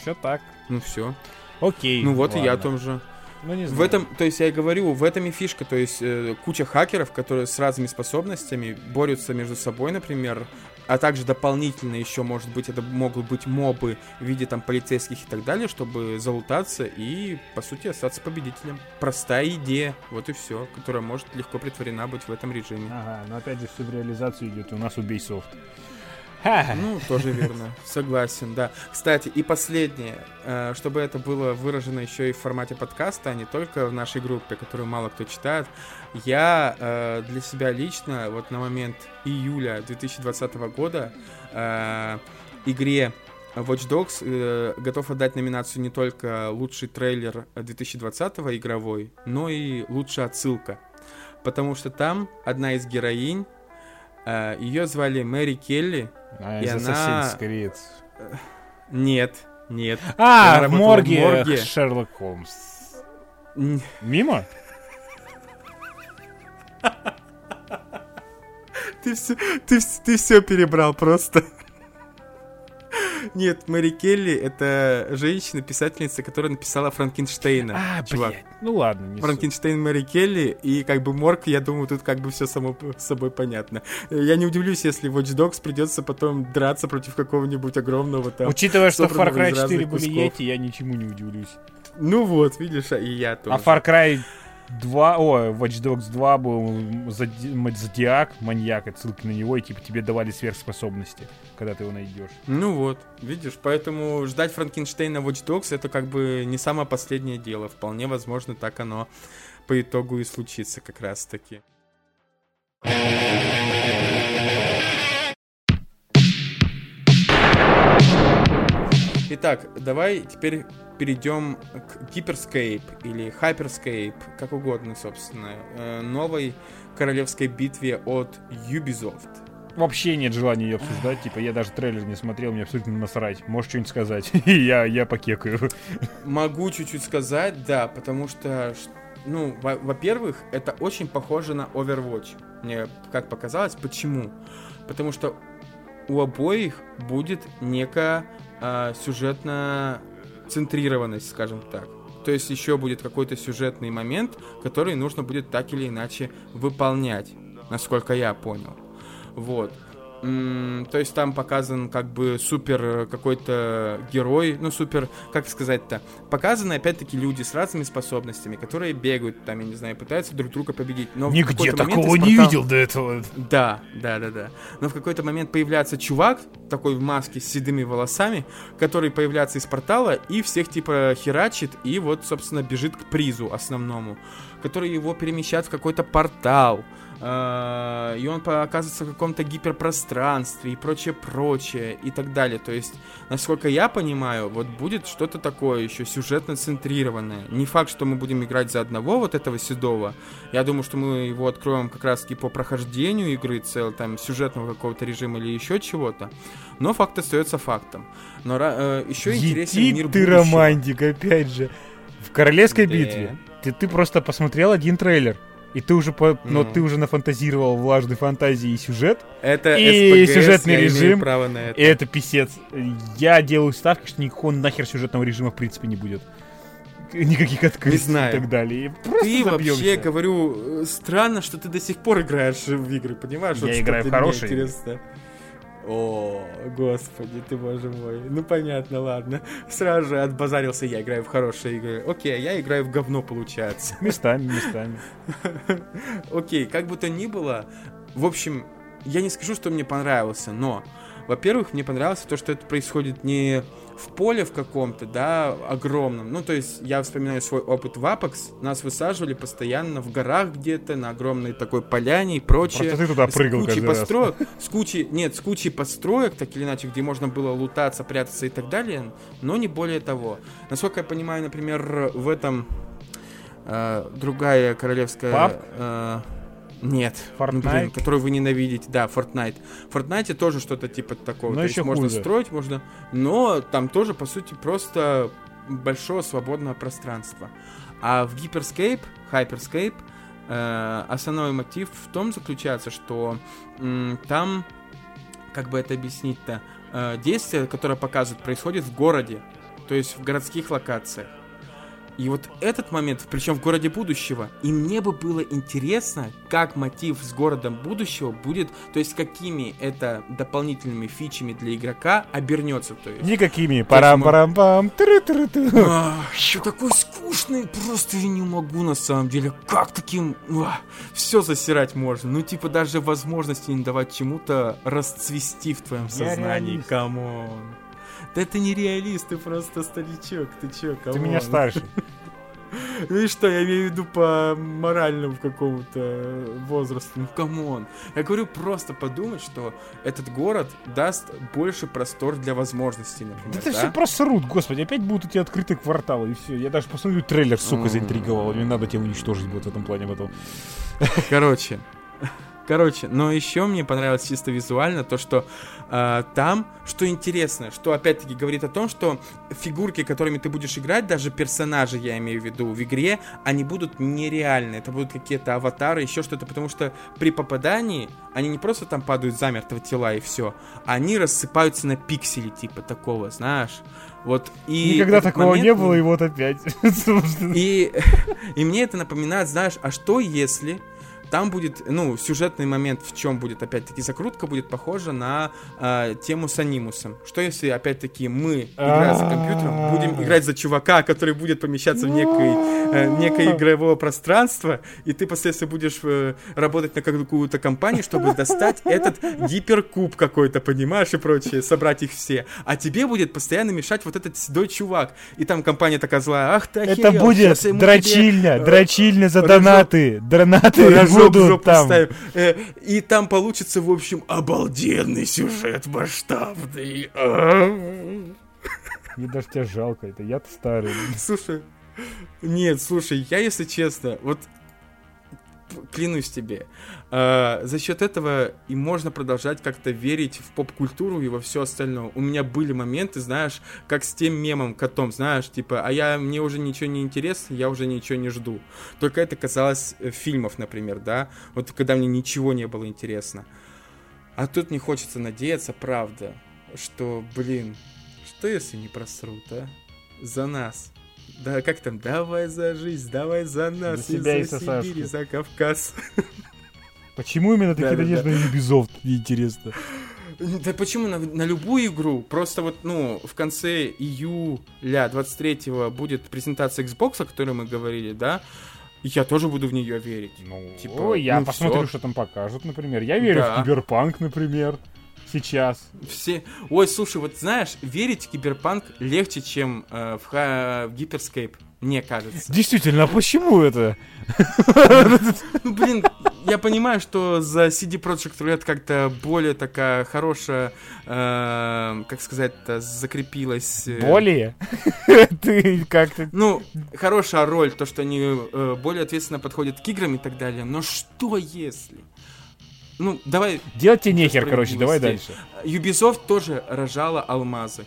Все так. Ну все. Окей. Ну вот и я о ладно. том же. Ну, не В знаю. этом, то есть я и говорю, в этом и фишка, то есть э, куча хакеров, которые с разными способностями борются между собой, например, а также дополнительно еще, может быть, это могут быть мобы в виде там полицейских и так далее, чтобы залутаться и, по сути, остаться победителем. Простая идея, вот и все, которая может легко притворена быть в этом режиме. Ага, но опять же все в реализацию идет, и у нас убей софт. Ну, тоже верно. Согласен, да. Кстати, и последнее, э, чтобы это было выражено еще и в формате подкаста, а не только в нашей группе, которую мало кто читает, я э, для себя лично вот на момент июля 2020 года э, игре Watch Dogs э, готов отдать номинацию не только лучший трейлер 2020 игровой, но и лучшая отсылка. Потому что там одна из героинь, э, ее звали Мэри Келли, А, И она- Creed. Нет, нет. А, в работала в морге, морге. Шерлок Холмс. Мимо? Ты все, ты, ты все перебрал просто. Нет, Мэри Келли это женщина-писательница, которая написала Франкенштейна. А, чувак. блядь. Ну ладно, не. Франкенштейн Мэри Келли и как бы Морг, я думаю, тут как бы все само собой понятно. Я не удивлюсь, если Watch Dogs придется потом драться против какого-нибудь огромного там. Учитывая, что в Far Cry из 4 разных были. Йети, я ничему не удивлюсь. Ну вот, видишь, а и я тоже. А Far Cry 2, о, Watch Dogs 2 был Зодиак, маньяк, отсылки на него, и типа тебе давали сверхспособности, когда ты его найдешь. Ну вот, видишь, поэтому ждать Франкенштейна Watch Dogs это как бы не самое последнее дело. Вполне возможно, так оно по итогу и случится как раз таки. Итак, давай теперь перейдем к Hyperscape или Hyperscape, как угодно, собственно, э, новой королевской битве от Ubisoft. вообще нет желания ее обсуждать. Типа, я даже трейлер не смотрел, мне абсолютно насрать. Можешь что-нибудь сказать? я, я покекаю. Могу чуть-чуть сказать, да, потому что, ну, во- во-первых, это очень похоже на Overwatch. Мне как показалось. Почему? Потому что у обоих будет некая э, сюжетная центрированность, скажем так. То есть еще будет какой-то сюжетный момент, который нужно будет так или иначе выполнять, насколько я понял. Вот. То есть там показан как бы супер э, какой-то герой, ну супер, как сказать-то, показаны опять-таки люди с разными способностями, которые бегают там, я не знаю, пытаются друг друга победить. Но Нигде момент такого из не видел до этого. да, да, да, да. Но в какой-то момент появляется чувак, такой в маске с седыми волосами, который появляется из портала и всех типа херачит, и вот, собственно, бежит к призу основному, который его перемещает в какой-то портал. А, И он оказывается в каком-то гиперпространстве и прочее, прочее, и так далее. То есть, насколько я понимаю, вот будет что-то такое еще сюжетно центрированное. Не факт, что мы будем играть за одного вот этого седого, я думаю, что мы его откроем как раз таки по прохождению игры, цел, там, сюжетного какого-то режима или еще чего-то. Но факт остается фактом. Но еще интересен Ети мир ты будущего. романтик, опять же. В королевской Да. битве ты, ты просто посмотрел один трейлер. И ты уже по, но Ну. ты уже нафантазировал влажной фантазии и сюжет. Это И SPGS, сюжетный режим, право на это. И это писец. Я делаю ставки, что никакого нахер сюжетного режима в принципе не будет. Никаких открытий и так далее. Просто Ты вообще, забьемся. говорю, э, странно, что ты до сих пор играешь в игры, понимаешь? Я Вот играю в хорошие интересно. О, господи, ты боже мой. Ну понятно, ладно. Сразу же отбазарился, я играю в хорошие игры. Окей, я играю в говно, получается. Местами, местами. Окей, как бы то ни было, в общем, я не скажу, что мне понравился, но, во-первых, мне понравилось то, что это происходит не в поле в каком-то, да, огромном. Ну, то есть, я вспоминаю свой опыт в Apex, нас высаживали постоянно в горах где-то, на огромной такой поляне и прочее. Просто ты туда С прыгал кучей каждый раз. построек, с кучей, нет, с кучей построек, так или иначе, где можно было лутаться, прятаться и так далее, но не более того. Насколько я понимаю, например, в этом э, другая королевская... PUBG? э, нет, ну, блин, Fortnite? которую вы ненавидите, да, Fortnite. В Fortnite тоже что-то типа такого. Но То есть еще можно хуже. строить, можно, но там тоже по сути просто большое свободное пространство. А в Hyperscape, Hyperscape, э, основной мотив в том заключается, что м, там, как бы это объяснить-то, э, действие, которое показывают, происходит в городе, то есть в городских локациях. И вот этот момент, причем в городе будущего, и мне бы было интересно, как мотив с городом будущего будет, то есть какими это дополнительными фичами для игрока обернется. То есть Никакими. Парам-парам-пам. Такой скучный, просто я не могу на самом деле. Как таким все засирать можно? Ну, типа, даже возможности не давать чему-то расцвести в твоем сознании. Come on. Да это не реалист, ты просто старичок, ты чё, come on. Ты меня старше. Ну и что, я имею в виду по моральному какому-то возрасту. Ну, come on. Я говорю просто подумать, что этот город даст больше простор для возможностей, Да например, это да? все просрут, господи, опять будут эти открытые кварталы, и все. Я даже посмотрю трейлер, сука, заинтриговал. Мне надо тебя уничтожить вот в этом плане потом. Короче. Короче, но еще мне понравилось чисто визуально то, что э, там, что интересно, что опять-таки говорит о том, что фигурки, которыми ты будешь играть, даже персонажи, я имею в виду, в игре, они будут нереальны. Это будут какие-то аватары, еще что-то, потому что при попадании они не просто там падают замертво тела и все, они рассыпаются на пиксели, типа такого, знаешь. Вот и Никогда такого момент не было, и вот опять. и, и мне это напоминает, знаешь, а что если там будет, ну, сюжетный момент, в чем будет, опять-таки, закрутка будет похожа на э, тему с анимусом. Что если, опять-таки, мы, играя за компьютером, будем играть за чувака, который будет помещаться в некой, э, некое игровое пространство, и ты последствия будешь э, работать на какую-то компанию, чтобы достать этот гиперкуб какой-то, понимаешь, и прочее, собрать их все. А тебе будет постоянно мешать вот этот седой чувак. И там компания такая злая, ах ты Это охерел, будет щас я ему тебе, дрочильня, э, дрочильня за рожок- донаты. Донаты рожок жопу там. вставим. Э, И там получится, в общем, обалденный сюжет масштабный. А. Мне даже тебя жалко, это я-то старый. Слушай, нет, слушай, я, если честно, вот клянусь тебе. Э, за счет этого и можно продолжать как-то верить в поп-культуру и во все остальное. У меня были моменты, знаешь, как с тем мемом котом, знаешь, типа, а я мне уже ничего не интересно, я уже ничего не жду. Только это касалось э, фильмов, например, да, вот когда мне ничего не было интересно. А тут не хочется надеяться, правда, что, блин, что если не просрут, а? За нас. Да, как там, давай за жизнь, давай за нас, За себя и за за Сибирь, Сашку. за Кавказ. Почему именно такие Да-да-да. надежды на Ubisoft, мне интересно? Да почему на, на любую игру? Просто вот, ну, в конце июля 23-го будет презентация Xbox, о которой мы говорили, да? И я тоже буду в нее верить. Ну, Типа, я ну посмотрю, всё. что там покажут, например. Я верю Да. в Киберпанк, например, сейчас. Все... Ой, слушай, вот знаешь, верить в киберпанк легче, чем э, в, ха- в гиперскейп, мне кажется. Действительно, а почему это? Ну, блин, я понимаю, что за CD Projekt Red как-то более такая хорошая, э, как сказать-то, закрепилась... э, Более? Ты как-то... Ну, хорошая роль, то, что они э, более ответственно подходят к играм и так далее. Но что если? Ну, давай, Делать тебе нехер, короче, давай дальше. Ubisoft тоже рожала алмазы.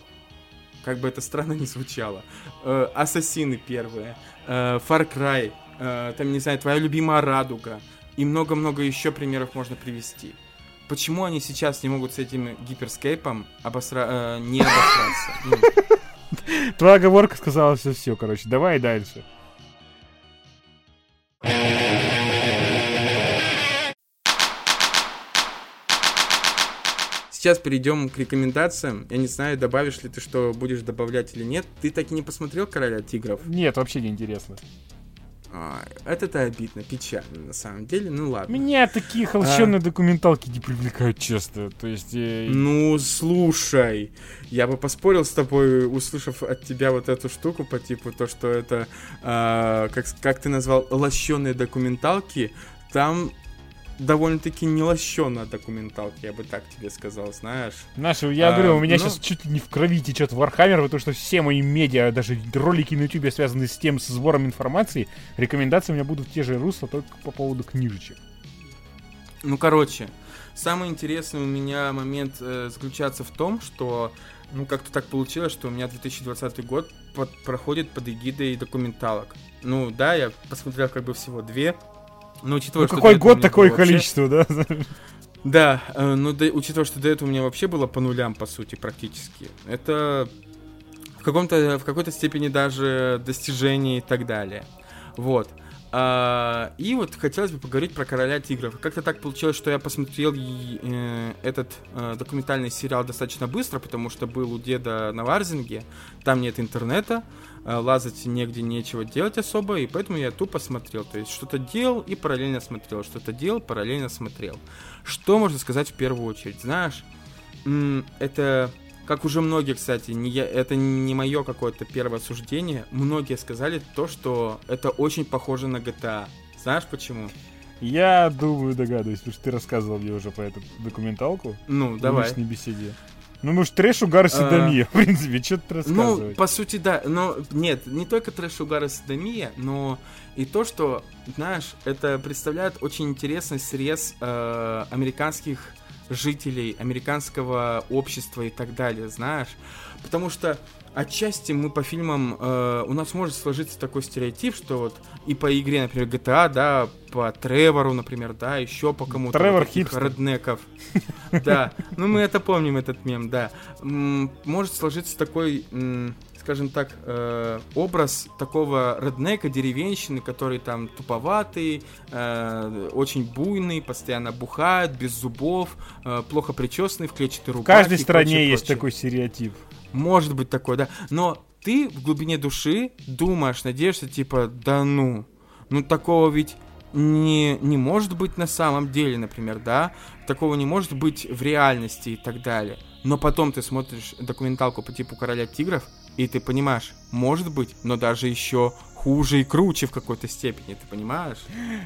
Как бы это странно не звучало. Э, Ассасины первые, э, Far Cry, э, там, не знаю, твоя любимая Радуга. И много-много еще примеров можно привести. Почему они сейчас не могут с этим гиперскейпом обосра... э, не обосраться? Ну, Твоя оговорка сказала все, все, короче, давай дальше. Сейчас перейдем к рекомендациям. Я не знаю, добавишь ли ты, что будешь добавлять или нет. Ты так и не посмотрел «Короля тигров»? Нет, вообще не интересно. Ай, Это-то обидно, печально на самом деле. Ну ладно. Меня такие холщенные документалки не привлекают часто. То есть... э, Ну, слушай, я бы поспорил с тобой, услышав от тебя вот эту штуку по типу то, что это, а, как, как ты назвал, лощеные документалки, там довольно-таки не лощеная документалка, я бы так тебе сказал, знаешь. Знаешь, я А, говорю, у меня ну- сейчас чуть ли не в крови течет Warhammer, потому что все мои медиа, даже ролики на YouTube связаны с тем, с сбором информации, рекомендации у меня будут те же русла, только по поводу книжечек. Ну, короче, самый интересный у меня момент э, заключается в том, что, ну, как-то так получилось, что у меня 2020 год под- проходит под эгидой документалок. Ну, да, я посмотрел как бы всего две. Но учитывая, Ну что какой год, такое было вообще- количество, да? Да, э, но да- учитывая, что до этого у меня вообще было по нулям, по сути, практически. Это в, каком-то, в какой-то степени даже достижение и так далее. Вот. А, и вот хотелось бы поговорить про короля тигров. Как-то так получилось, что я посмотрел э, этот э, документальный сериал достаточно быстро, потому что был у деда на Варзинге, там нет интернета, э, лазать негде нечего делать особо, и поэтому я тупо смотрел. То есть что-то делал и параллельно смотрел, что-то делал, параллельно смотрел. Что можно сказать в первую очередь? Знаешь, это, как уже многие, кстати, не я, это не мое какое-то первое суждение, многие сказали то, что это очень похоже на GTA. Знаешь почему? Я думаю, догадываюсь, потому что ты рассказывал мне уже про эту документалку Ну, в давай. личной беседе. Ну, может, трэш, угар и садомия, в принципе, что ты Ну, рассказывать. по сути, да. Но нет, не только трэш, угар садомия, но и то, что, знаешь, это представляет очень интересный срез э, американских жителей, американского общества и так далее, знаешь. Потому что отчасти мы по фильмам, э, у нас может сложиться такой стереотип, что вот и по игре, например, GTA, да, по Тревору, например, да, еще по кому-то. Тревор вот хипстер. реднеков. Да, ну мы это помним, этот мем, да. Может сложиться такой, скажем так, э, образ такого реднека, деревенщины, который там туповатый, э, очень буйный, постоянно бухает, без зубов, э, плохо причесанный, в клетчатой В рубахе. каждой стране есть прочее. такой стереотип. Может быть такой, да. Но ты в глубине души думаешь, надеешься, типа, да ну, ну такого ведь не, не может быть на самом деле, например, да? Такого не может быть в реальности и так далее. Но потом ты смотришь документалку по типу Короля Тигров, и ты понимаешь, может быть, но даже еще хуже и круче в какой-то степени, ты понимаешь?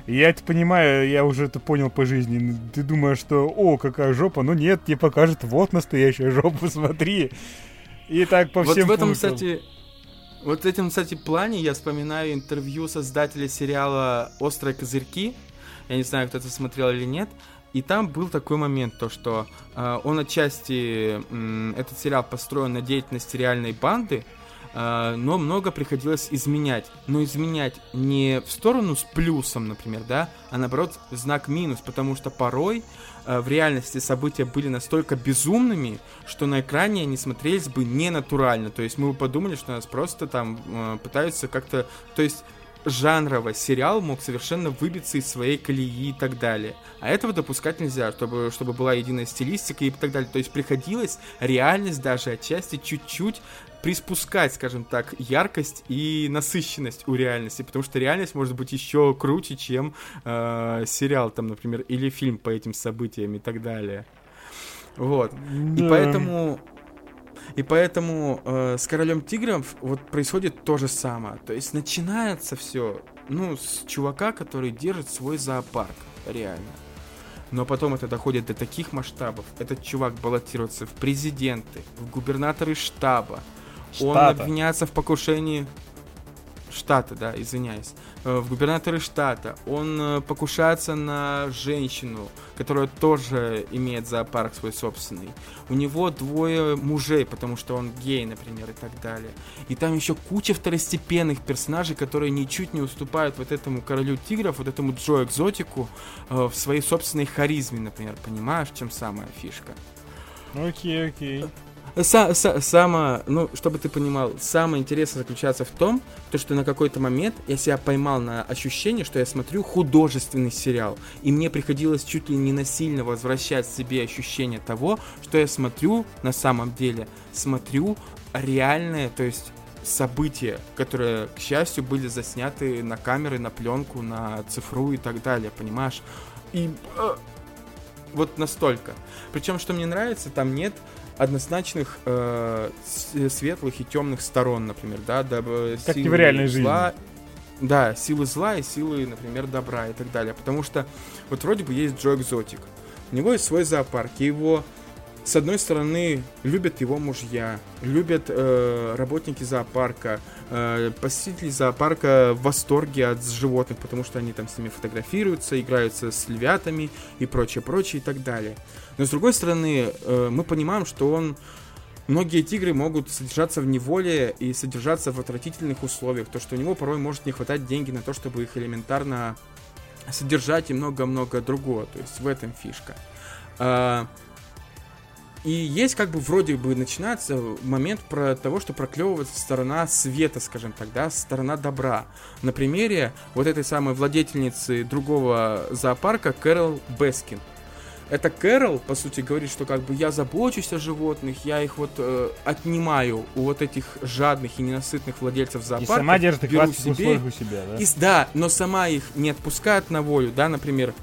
Я это понимаю, я уже это понял по жизни. Ты думаешь, что, о, какая жопа, но нет, тебе покажут, вот настоящая жопа, смотри. И так по вот всем в этом, пунктам. кстати, вот в этом, кстати, плане я вспоминаю интервью создателя сериала «Острые козырьки». Я не знаю, кто-то смотрел или нет. И там был такой момент, то что э, он отчасти, э, этот сериал построен на деятельности реальной банды, э, но много приходилось изменять. Но изменять не в сторону с плюсом, например, да, а наоборот знак минус, потому что порой э, в реальности события были настолько безумными, что на экране они смотрелись бы ненатурально. То есть мы бы подумали, что нас просто там э, пытаются как-то... То есть жанрово сериал мог совершенно выбиться из своей колеи и так далее. А этого допускать нельзя, чтобы, чтобы была единая стилистика и так далее. То есть приходилось реальность даже отчасти чуть-чуть приспускать, скажем так, яркость и насыщенность у реальности, потому что реальность может быть еще круче, чем э, сериал там, например, или фильм по этим событиям и так далее. Вот. Да. И поэтому и поэтому э, с королем тигров вот происходит то же самое. То есть начинается все, ну, с чувака, который держит свой зоопарк, реально. Но потом это доходит до таких масштабов. Этот чувак баллотируется в президенты, в губернаторы штаба. Штата. Он обвиняется в покушении штата, да, извиняюсь, в губернаторы штата. Он э, покушается на женщину, которая тоже имеет зоопарк свой собственный. У него двое мужей, потому что он гей, например, и так далее. И там еще куча второстепенных персонажей, которые ничуть не уступают вот этому королю тигров, вот этому Джо Экзотику э, в своей собственной харизме, например, понимаешь, чем самая фишка. Окей, окей. Са -са Самое, ну, чтобы ты понимал, самое интересное заключается в том, то, что на какой-то момент я себя поймал на ощущение, что я смотрю художественный сериал, и мне приходилось чуть ли не насильно возвращать себе ощущение того, что я смотрю на самом деле, смотрю реальное, то есть события, которые, к счастью, были засняты на камеры, на пленку, на цифру и так далее, понимаешь? И э, вот настолько. Причем, что мне нравится, там нет однозначных э, светлых и темных сторон, например, да, дабы как силы в реальной зла, жизни. Да, силы зла и силы, например, добра и так далее. Потому что вот вроде бы есть Джо Экзотик. У него есть свой зоопарк, и его с одной стороны, любят его мужья, любят э, работники зоопарка, э, посетители зоопарка в восторге от животных, потому что они там с ними фотографируются, играются с львятами и прочее, прочее и так далее. Но с другой стороны, э, мы понимаем, что он Многие тигры могут содержаться в неволе и содержаться в отвратительных условиях, то что у него порой может не хватать деньги на то, чтобы их элементарно содержать и много-много другого. То есть в этом фишка. И есть как бы вроде бы начинается момент про того, что проклевывается сторона света, скажем так, да, сторона добра. На примере вот этой самой владетельницы другого зоопарка Кэрол Бескин. Это Кэрол, по сути, говорит, что как бы я забочусь о животных, я их вот э, отнимаю у вот этих жадных и ненасытных владельцев зоопарка. И сама держит их беру себе, у себя, да? И, да, но сама их не отпускает на волю, да, например,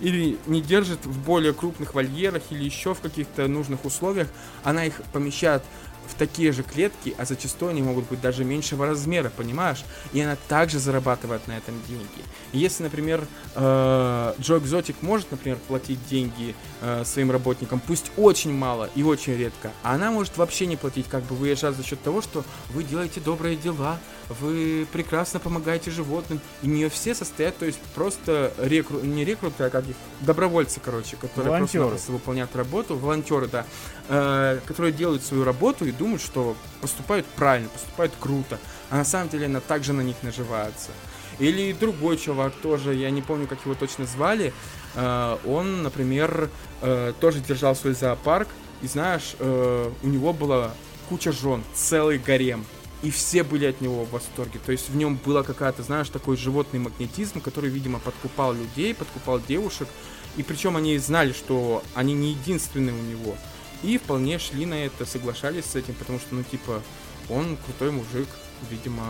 или не держит в более крупных вольерах или еще в каких-то нужных условиях, она их помещает в такие же клетки, а зачастую они могут быть даже меньшего размера, понимаешь? И она также зарабатывает на этом деньги. Если, например, э, Джо Экзотик может, например, платить деньги э, своим работникам, пусть очень мало и очень редко, а она может вообще не платить, как бы выезжать за счет того, что вы делаете добрые дела, вы прекрасно помогаете животным, и не все состоят, то есть просто рекру... не рекруты, а как их, добровольцы, короче, которые волонтеры. просто выполняют работу, волонтеры, да, э, которые делают свою работу и думают, что поступают правильно, поступают круто, а на самом деле она также на них наживается. Или другой чувак тоже, я не помню, как его точно звали, э, он, например, э, тоже держал свой зоопарк, и знаешь, э, у него была куча жен, целый гарем, и все были от него в восторге. То есть в нем была какая-то, знаешь, такой животный магнетизм, который, видимо, подкупал людей, подкупал девушек. И причем они знали, что они не единственные у него. И вполне шли на это, соглашались с этим, потому что, ну, типа, он крутой мужик, видимо,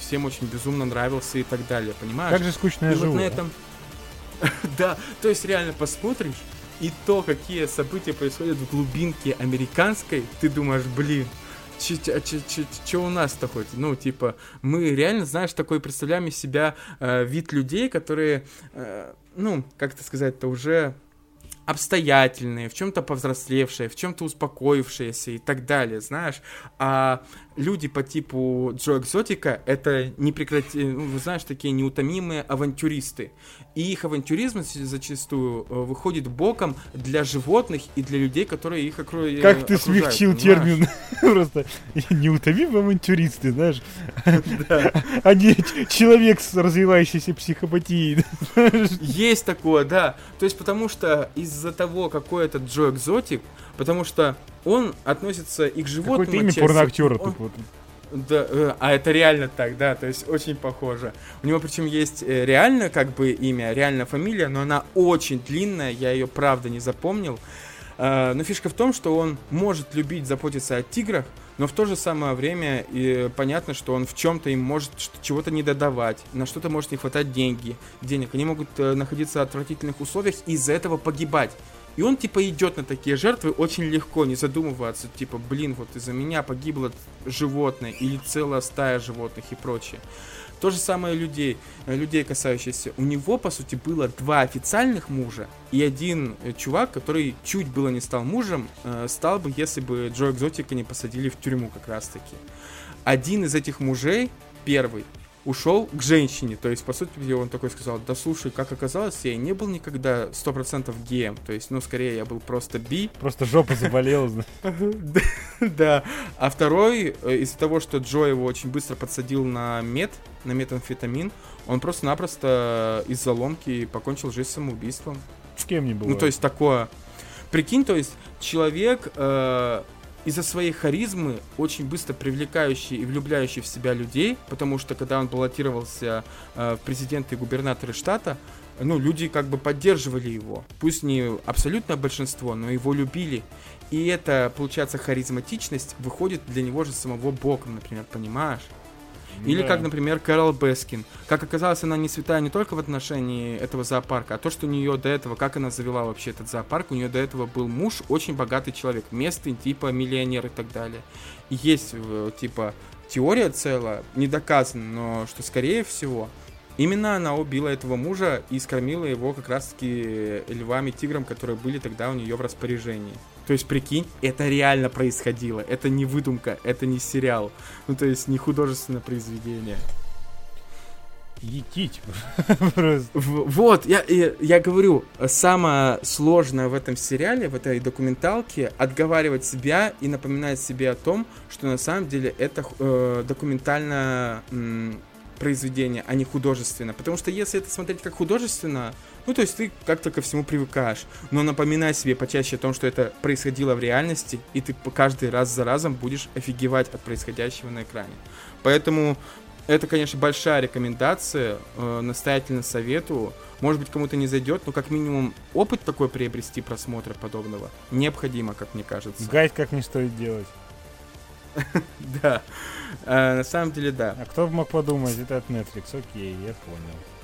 всем очень безумно нравился и так далее, понимаешь? Как же скучно я живу, вот на этом... да, то есть реально посмотришь, и то, какие события происходят в глубинке американской, ты думаешь, блин, что у нас-то хоть? Ну, типа, мы реально, знаешь, такой представляем из себя э, вид людей, которые, э, ну, как это сказать-то, уже обстоятельные, в чем-то повзрослевшие, в чем-то успокоившиеся и так далее, знаешь. А люди по типу Джо Экзотика это не прекрати... Ну, знаешь, такие неутомимые авантюристы. И их авантюризм зачастую э, выходит боком для животных и для людей, которые их окру... Э, как ты смягчил термин просто неутомимые авантюристы, знаешь. Они человек с развивающейся психопатией. Есть такое, да. То есть потому что из-за того, какой этот Джо Экзотик, потому что он относится и к животным. Какое-то имя порноактера тут вот. Да, э, а это реально так, да, то есть очень похоже. У него причем есть э, реально как бы имя, реально фамилия, но она очень длинная, я ее правда не запомнил. Э, но фишка в том, что он может любить заботиться о тиграх, но в то же самое время и понятно, что он в чем-то им может чего-то не додавать, на что-то может не хватать деньги, денег. Они могут находиться в отвратительных условиях и из-за этого погибать. И он, типа, идет на такие жертвы очень легко, не задумываться, типа, блин, вот из-за меня погибло животное или целая стая животных и прочее. То же самое людей, людей касающихся. У него, по сути, было два официальных мужа и один э, чувак, который чуть было не стал мужем, э, стал бы, если бы Джо Экзотика не посадили в тюрьму как раз-таки. Один из этих мужей, первый, ушел к женщине. То есть, по сути, он такой сказал, да слушай, как оказалось, я не был никогда 100% геем. То есть, ну, скорее, я был просто би. Просто жопа заболела. Да. А второй, э, из-за того, что Джо его очень быстро подсадил на мед, на метамфетамин, он просто-напросто из-за ломки покончил жизнь самоубийством. С кем не было. Ну, то есть, такое... Прикинь, то есть, человек э, из-за своей харизмы очень быстро привлекающий и влюбляющий в себя людей, потому что когда он баллотировался э, в президенты и губернаторы штата, ну, люди как бы поддерживали его. Пусть не абсолютное большинство, но его любили. И это, получается, харизматичность выходит для него же самого боком, например, понимаешь? Или как, например, Кэрол Бескин. Как оказалось, она не святая не только в отношении этого зоопарка, а то, что у нее до этого, как она завела вообще этот зоопарк, у нее до этого был муж, очень богатый человек, местный, типа миллионер и так далее. И есть, э, типа, теория целая, не доказана, но что, скорее всего, Именно она убила этого мужа и скормила его как раз-таки львами, тиграм, которые были тогда у нее в распоряжении. То есть, прикинь, это реально происходило. Это не выдумка, это не сериал. Ну, то есть, не художественное произведение. Етить. Вот, я, я, я говорю, самое сложное в этом сериале, в этой документалке, отговаривать себя и напоминать себе о том, что на самом деле это э, документальное произведение, а не художественно. Потому что если это смотреть как художественно, ну, то есть ты как-то ко всему привыкаешь. Но напоминай себе почаще о том, что это происходило в реальности, и ты каждый раз за разом будешь офигевать от происходящего на экране. Поэтому это, конечно, большая рекомендация, э, настоятельно советую. Может быть, кому-то не зайдет, но как минимум опыт такой приобрести просмотра подобного необходимо, как мне кажется. Гайд как не стоит делать. Да, э, на самом деле да. А кто бы мог подумать, это от Netflix, окей, я понял.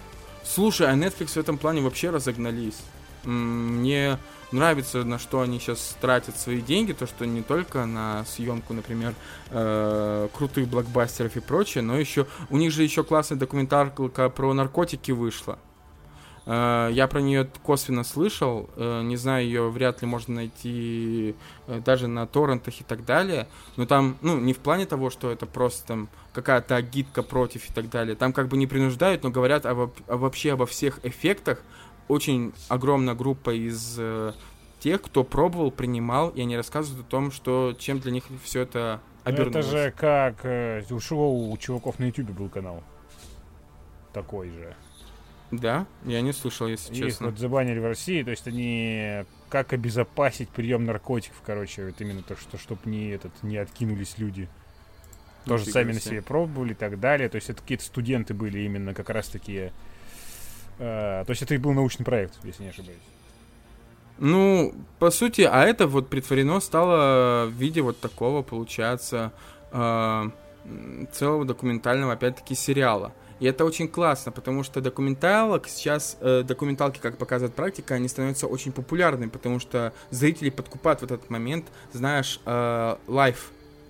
Слушай, а Netflix в этом плане вообще разогнались. Мне нравится, на что они сейчас тратят свои деньги, то, что не только на съемку, например, э, крутых блокбастеров и прочее, но еще у них же еще классная документалка про наркотики вышла. Э, я про нее косвенно слышал, э, не знаю, ее вряд ли можно найти э, даже на торрентах и так далее, но там, ну, не в плане того, что это просто там какая-то агитка против и так далее, там как бы не принуждают, но говорят о, о, вообще обо всех эффектах, очень огромная группа из тех, кто пробовал, принимал, и они рассказывают о том, что чем для них все это обернулось. Это же как у шоу у чуваков на ютубе был канал. Такой же. Да, я не слышал, если Есть, честно. вот забанили в России, то есть они как обезопасить прием наркотиков, короче, вот именно то, что чтобы не этот не откинулись люди. Тоже Фига сами себе. на себе пробовали и так далее. То есть это какие-то студенты были именно как раз такие. Э, то есть это и был научный проект, если не ошибаюсь. Ну, по сути, а это вот притворено стало в виде вот такого, получается, э, целого документального, опять-таки, сериала. И это очень классно, потому что документалок сейчас, э, документалки, как показывает практика, они становятся очень популярными, потому что зрители подкупают в этот момент, знаешь, э,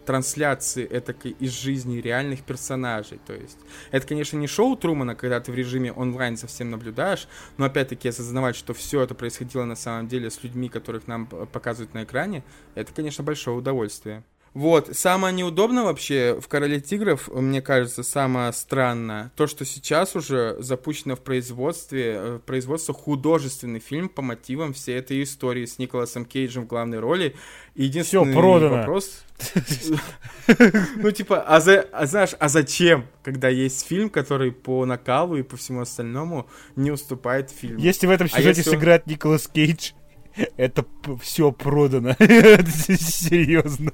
трансляции этакой из жизни реальных персонажей. То есть, это, конечно, не шоу Трумана, когда ты в режиме онлайн совсем наблюдаешь, но опять-таки осознавать, что все это происходило на самом деле с людьми, которых нам показывают на экране, это, конечно, большое удовольствие. Вот, самое неудобное вообще в «Короле тигров», мне кажется, самое странное, то, что сейчас уже запущено в производстве, э, в производство художественный фильм по мотивам всей этой истории с Николасом Кейджем в главной роли. Единственный Всё, продано. вопрос... Ну, типа, а, за, а знаешь, а зачем, когда есть фильм, который по накалу и по всему остальному не уступает фильму? Если в этом сюжете если он- сыграет Николас Кейдж, это все продано. Серьезно.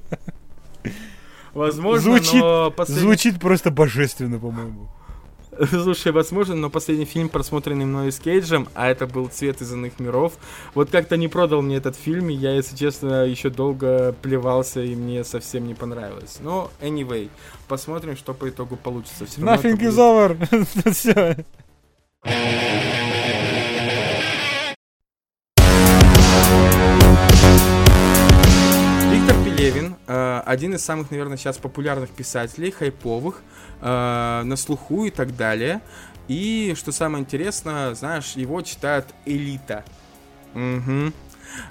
Возможно, Звучит- но последний... Звучит просто божественно, по-моему. Слушай, возможно, но последний фильм, просмотренный мной с Кейджем, а это был «Цвет из иных миров», вот как-то не продал мне этот фильм, и я, если честно, еще долго плевался, и мне совсем не понравилось. Но, anyway, посмотрим, что по итогу получится. Это Nothing будет- is over. Все. Один из самых, наверное, сейчас популярных писателей, хайповых, э, на слуху и так далее. И, что самое интересное, знаешь, его читает элита.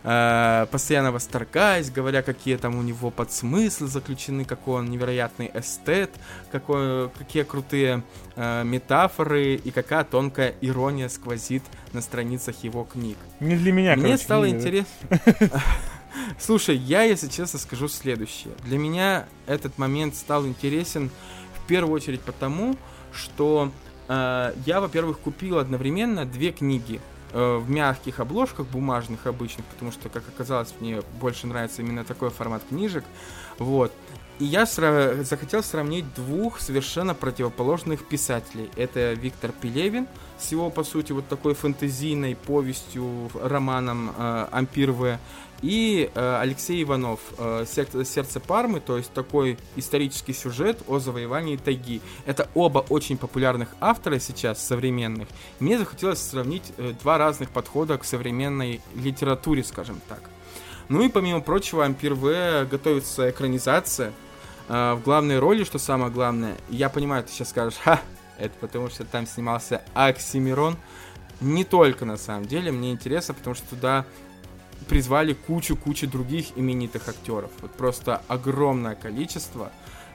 Э, постоянно восторгаясь, говоря, какие там у него подсмыслы заключены, какой он невероятный эстет, какой, какие крутые э, метафоры и какая тонкая ирония сквозит на страницах его книг. Не для меня, Мне короче, стало интересно. Слушай, я, если честно, скажу следующее. Для меня этот момент стал интересен в первую очередь потому, что э, я, во-первых, купил одновременно две книги э, в мягких обложках, бумажных обычных, потому что, как оказалось, мне больше нравится именно такой формат книжек. Вот. И я сра- захотел сравнить двух совершенно противоположных писателей. Это Виктор Пелевин с его, по сути, вот такой фэнтезийной повестью, романом э, «Ампир В», и э, Алексей Иванов э, «Сер- «Сердце Пармы», то есть такой исторический сюжет о завоевании тайги. Это оба очень популярных автора сейчас, современных. Мне захотелось сравнить э, два разных подхода к современной литературе, скажем так. Ну и помимо прочего, Ампир В готовится экранизация. Э, в главной роли, что самое главное, я понимаю, ты сейчас скажешь, ха, это потому что там снимался Оксимирон. Не только на самом деле, мне интересно, потому что туда призвали кучу-кучу других именитых актеров. Вот просто огромное количество.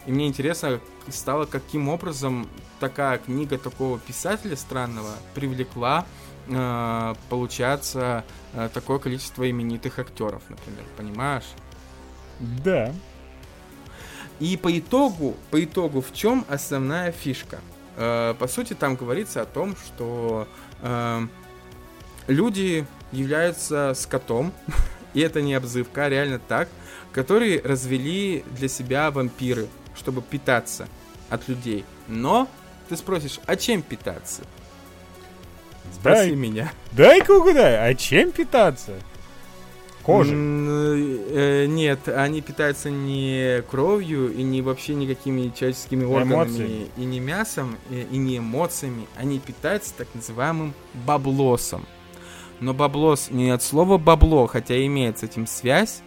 И мне интересно стало, каким образом такая книга такого писателя странного привлекла, э, получается, э, такое количество именитых актеров, например, понимаешь? Да. И по итогу, по итогу, в чем основная фишка? Э, по сути, там говорится о том, что э, люди являются скотом, и это не обзывка, а реально так, которые развели для себя вампиры, чтобы питаться от людей. Но ты спросишь, а чем питаться? Спроси Дай, меня. дай-ка угадай, а чем питаться? Кожей. Э, нет, они питаются не кровью и не вообще никакими человеческими органами Эмоциями. и не мясом и, и не эмоциями. Они питаются так называемым баблосом. Но баблос не от слова бабло, хотя имеет с этим связь,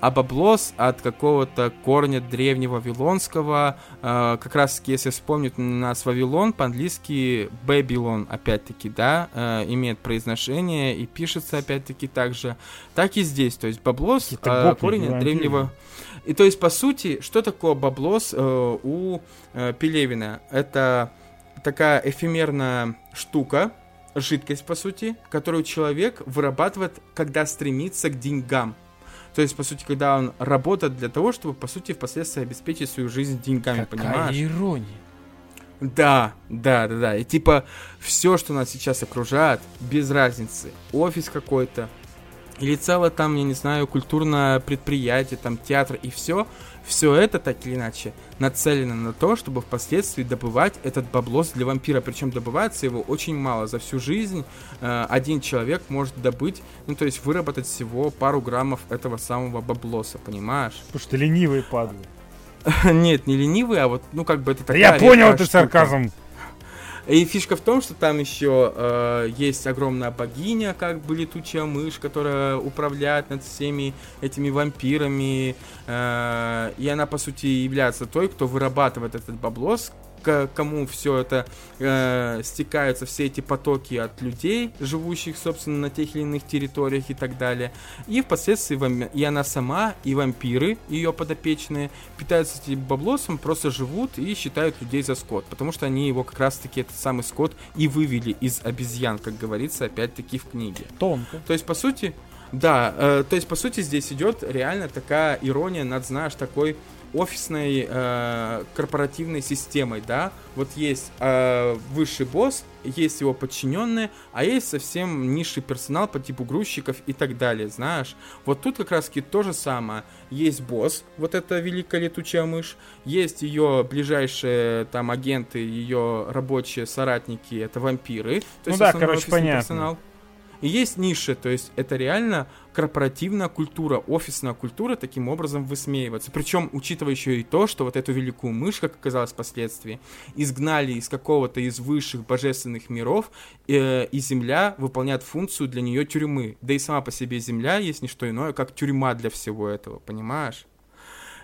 а баблос от какого-то корня древнего вавилонского. э, как раз таки, если вспомнить нас Вавилон, по-английски Babylon, опять-таки, да, э, имеет произношение и пишется опять-таки так же. Так и здесь, то есть баблос, э, корень от древнего... И то есть, по сути, что такое баблос э, у э, Пелевина? Это такая эфемерная штука, жидкость, по сути, которую человек вырабатывает, когда стремится к деньгам. То есть, по сути, когда он работает для того, чтобы, по сути, впоследствии обеспечить свою жизнь деньгами, Какая понимаешь? ирония. Да, да, да, да. И типа все, что нас сейчас окружает, без разницы. Офис какой-то, или целое там, я не знаю, культурное предприятие, там театр и все, все это так или иначе нацелено на то, чтобы впоследствии добывать этот баблос для вампира. Причем добывается его очень мало. За всю жизнь э, один человек может добыть, ну то есть выработать всего пару граммов этого самого баблоса, понимаешь? Потому что ленивые падлы. Нет, не ленивый, а вот, ну как бы это такая я понял, ты сарказм. И фишка в том, что там еще э, есть огромная богиня, как бы летучая мышь, которая управляет над всеми этими вампирами. Э, и она, по сути, является той, кто вырабатывает этот баблос, к кому все это э, стекаются, все эти потоки от людей, живущих, собственно, на тех или иных территориях и так далее. И впоследствии вам, и она сама, и вампиры, ее подопечные, питаются этим баблосом, просто живут и считают людей за скот, потому что они его как раз-таки, этот самый скот, и вывели из обезьян, как говорится, опять-таки в книге. Тонко. То есть, по сути, да, э, то есть, по сути, здесь идет реально такая ирония над, знаешь, такой офисной э, корпоративной системой, да, вот есть э, высший босс, есть его подчиненные, а есть совсем низший персонал по типу грузчиков и так далее, знаешь. Вот тут как раз таки то же самое. Есть босс, вот эта великая летучая мышь, есть ее ближайшие там агенты, ее рабочие соратники, это вампиры. То ну есть да, короче, понятно. Персонал. И есть ниши, то есть это реально корпоративная культура, офисная культура таким образом высмеивается. Причем, учитывая еще и то, что вот эту великую мышь, как оказалось впоследствии, изгнали из какого-то из высших божественных миров, э, и Земля выполняет функцию для нее тюрьмы. Да и сама по себе Земля есть не что иное, как тюрьма для всего этого, понимаешь?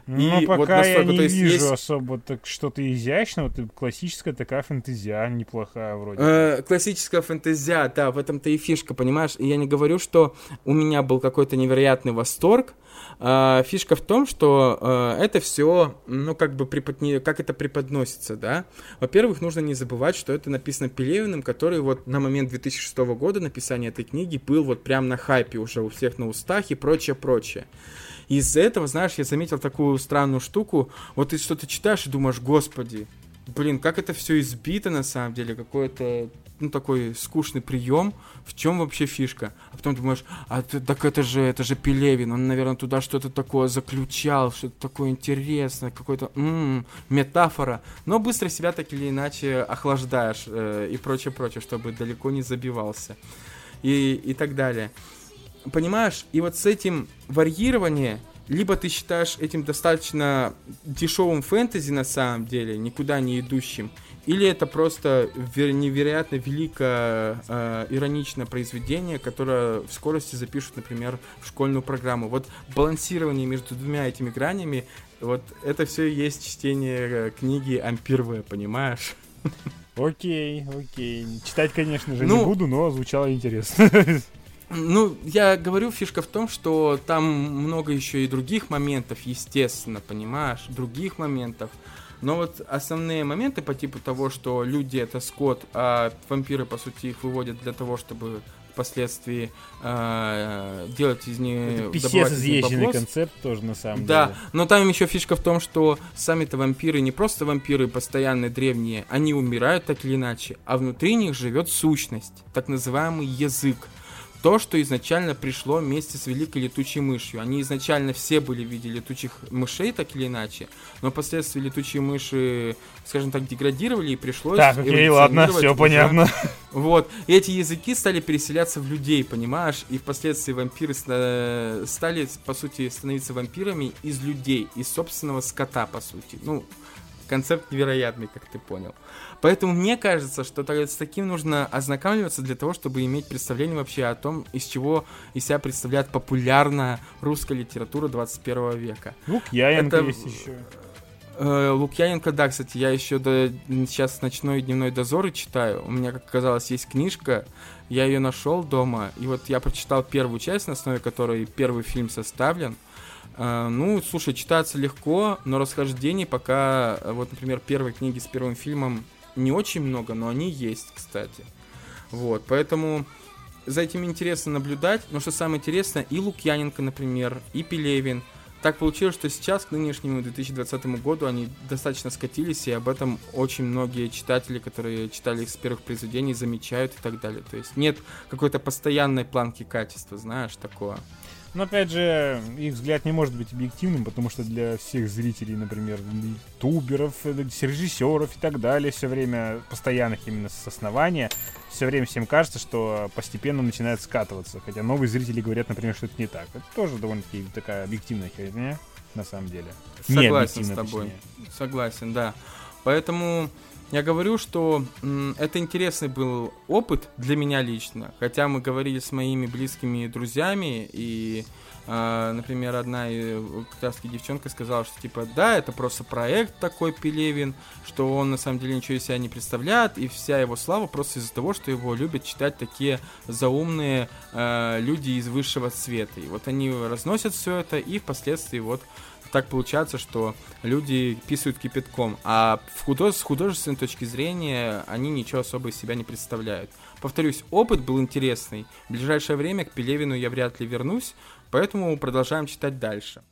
Ну, и пока вот настолько, я не есть, вижу есть... особо так что-то изящного. Это классическая такая фэнтезия, неплохая вроде. Э, классическая фэнтезия, да, в этом-то и фишка, понимаешь? И я не говорю, что у меня был какой-то невероятный восторг. Э, фишка в том, что э, это все, ну, как бы преподне... как это преподносится, да? Во-первых, нужно не забывать, что это написано Пелевиным, который вот на момент 2006 года написания этой книги был вот прям на хайпе уже у всех на устах и прочее, прочее. Из-за этого, знаешь, я заметил такую странную штуку. Вот ты что-то читаешь и думаешь, господи, блин, как это все избито на самом деле, какой-то ну, такой скучный прием, в чем вообще фишка? А потом думаешь, а ты, так это же, это же Пелевин, он, наверное, туда что-то такое заключал, что-то такое интересное, какой-то м-м, метафора, но быстро себя так или иначе охлаждаешь э, и прочее, прочее, чтобы далеко не забивался и, и так далее. Понимаешь, и вот с этим варьирование, либо ты считаешь этим достаточно дешевым фэнтези на самом деле, никуда не идущим, или это просто невероятно великое э, ироничное произведение, которое в скорости запишут, например, в школьную программу. Вот балансирование между двумя этими гранями, вот это все и есть чтение э, книги Ампировая, понимаешь? Окей, окей. Читать, конечно же, ну, не буду, но звучало интересно. Ну, я говорю, фишка в том, что там много еще и других моментов, естественно, понимаешь, других моментов. Но вот основные моменты по типу того, что люди это скот, а вампиры, по сути, их выводят для того, чтобы впоследствии э, делать из них... Писец изъезженный концепт тоже, на самом да, деле. Да, но там еще фишка в том, что сами-то вампиры не просто вампиры постоянные древние, они умирают так или иначе, а внутри них живет сущность, так называемый язык то, что изначально пришло вместе с Великой Летучей Мышью. Они изначально все были в виде летучих мышей, так или иначе, но впоследствии летучие мыши, скажем так, деградировали и пришлось... Так, окей, ладно, все уже. понятно. Вот, и эти языки стали переселяться в людей, понимаешь, и впоследствии вампиры стали, по сути, становиться вампирами из людей, из собственного скота, по сути. Ну, концепт невероятный, как ты понял. Поэтому мне кажется, что с таким нужно ознакомливаться для того, чтобы иметь представление вообще о том, из чего из себя представляет популярная русская литература 21 века. Лукьяненко Это... есть еще. Э, Лукьяненко, да, кстати, я еще до, сейчас ночной и дневной дозоры читаю. У меня, как оказалось, есть книжка, я ее нашел дома, и вот я прочитал первую часть, на основе которой первый фильм составлен. Uh, ну, слушай, читаться легко, но расхождений пока, вот, например, первой книги с первым фильмом не очень много, но они есть, кстати. Вот, поэтому за этим интересно наблюдать. Но что самое интересное, и Лукьяненко, например, и Пелевин. Так получилось, что сейчас, к нынешнему 2020 году, они достаточно скатились, и об этом очень многие читатели, которые читали их с первых произведений, замечают и так далее. То есть нет какой-то постоянной планки качества, знаешь, такого. Но опять же, их взгляд не может быть объективным, потому что для всех зрителей, например, ютуберов, э, режиссеров и так далее, все время постоянных именно с основания, все время всем кажется, что постепенно начинает скатываться. Хотя новые зрители говорят, например, что это не так. Это тоже довольно-таки такая объективная херня, на самом деле. Согласен с тобой. Точнее. Согласен, да. Поэтому Я говорю, что это интересный был опыт для меня лично. Хотя мы говорили с моими близкими друзьями, и, э, например, одна э, таки девчонка сказала, что типа, да, это просто проект такой Пелевин, что он на самом деле ничего из себя не представляет, и вся его слава просто из-за того, что его любят читать такие заумные э, люди из высшего света. И вот они разносят все это, и впоследствии вот так получается, что люди писают кипятком, а в худож... с художественной точки зрения они ничего особо из себя не представляют. Повторюсь, опыт был интересный. В ближайшее время к Пелевину я вряд ли вернусь, поэтому продолжаем читать дальше.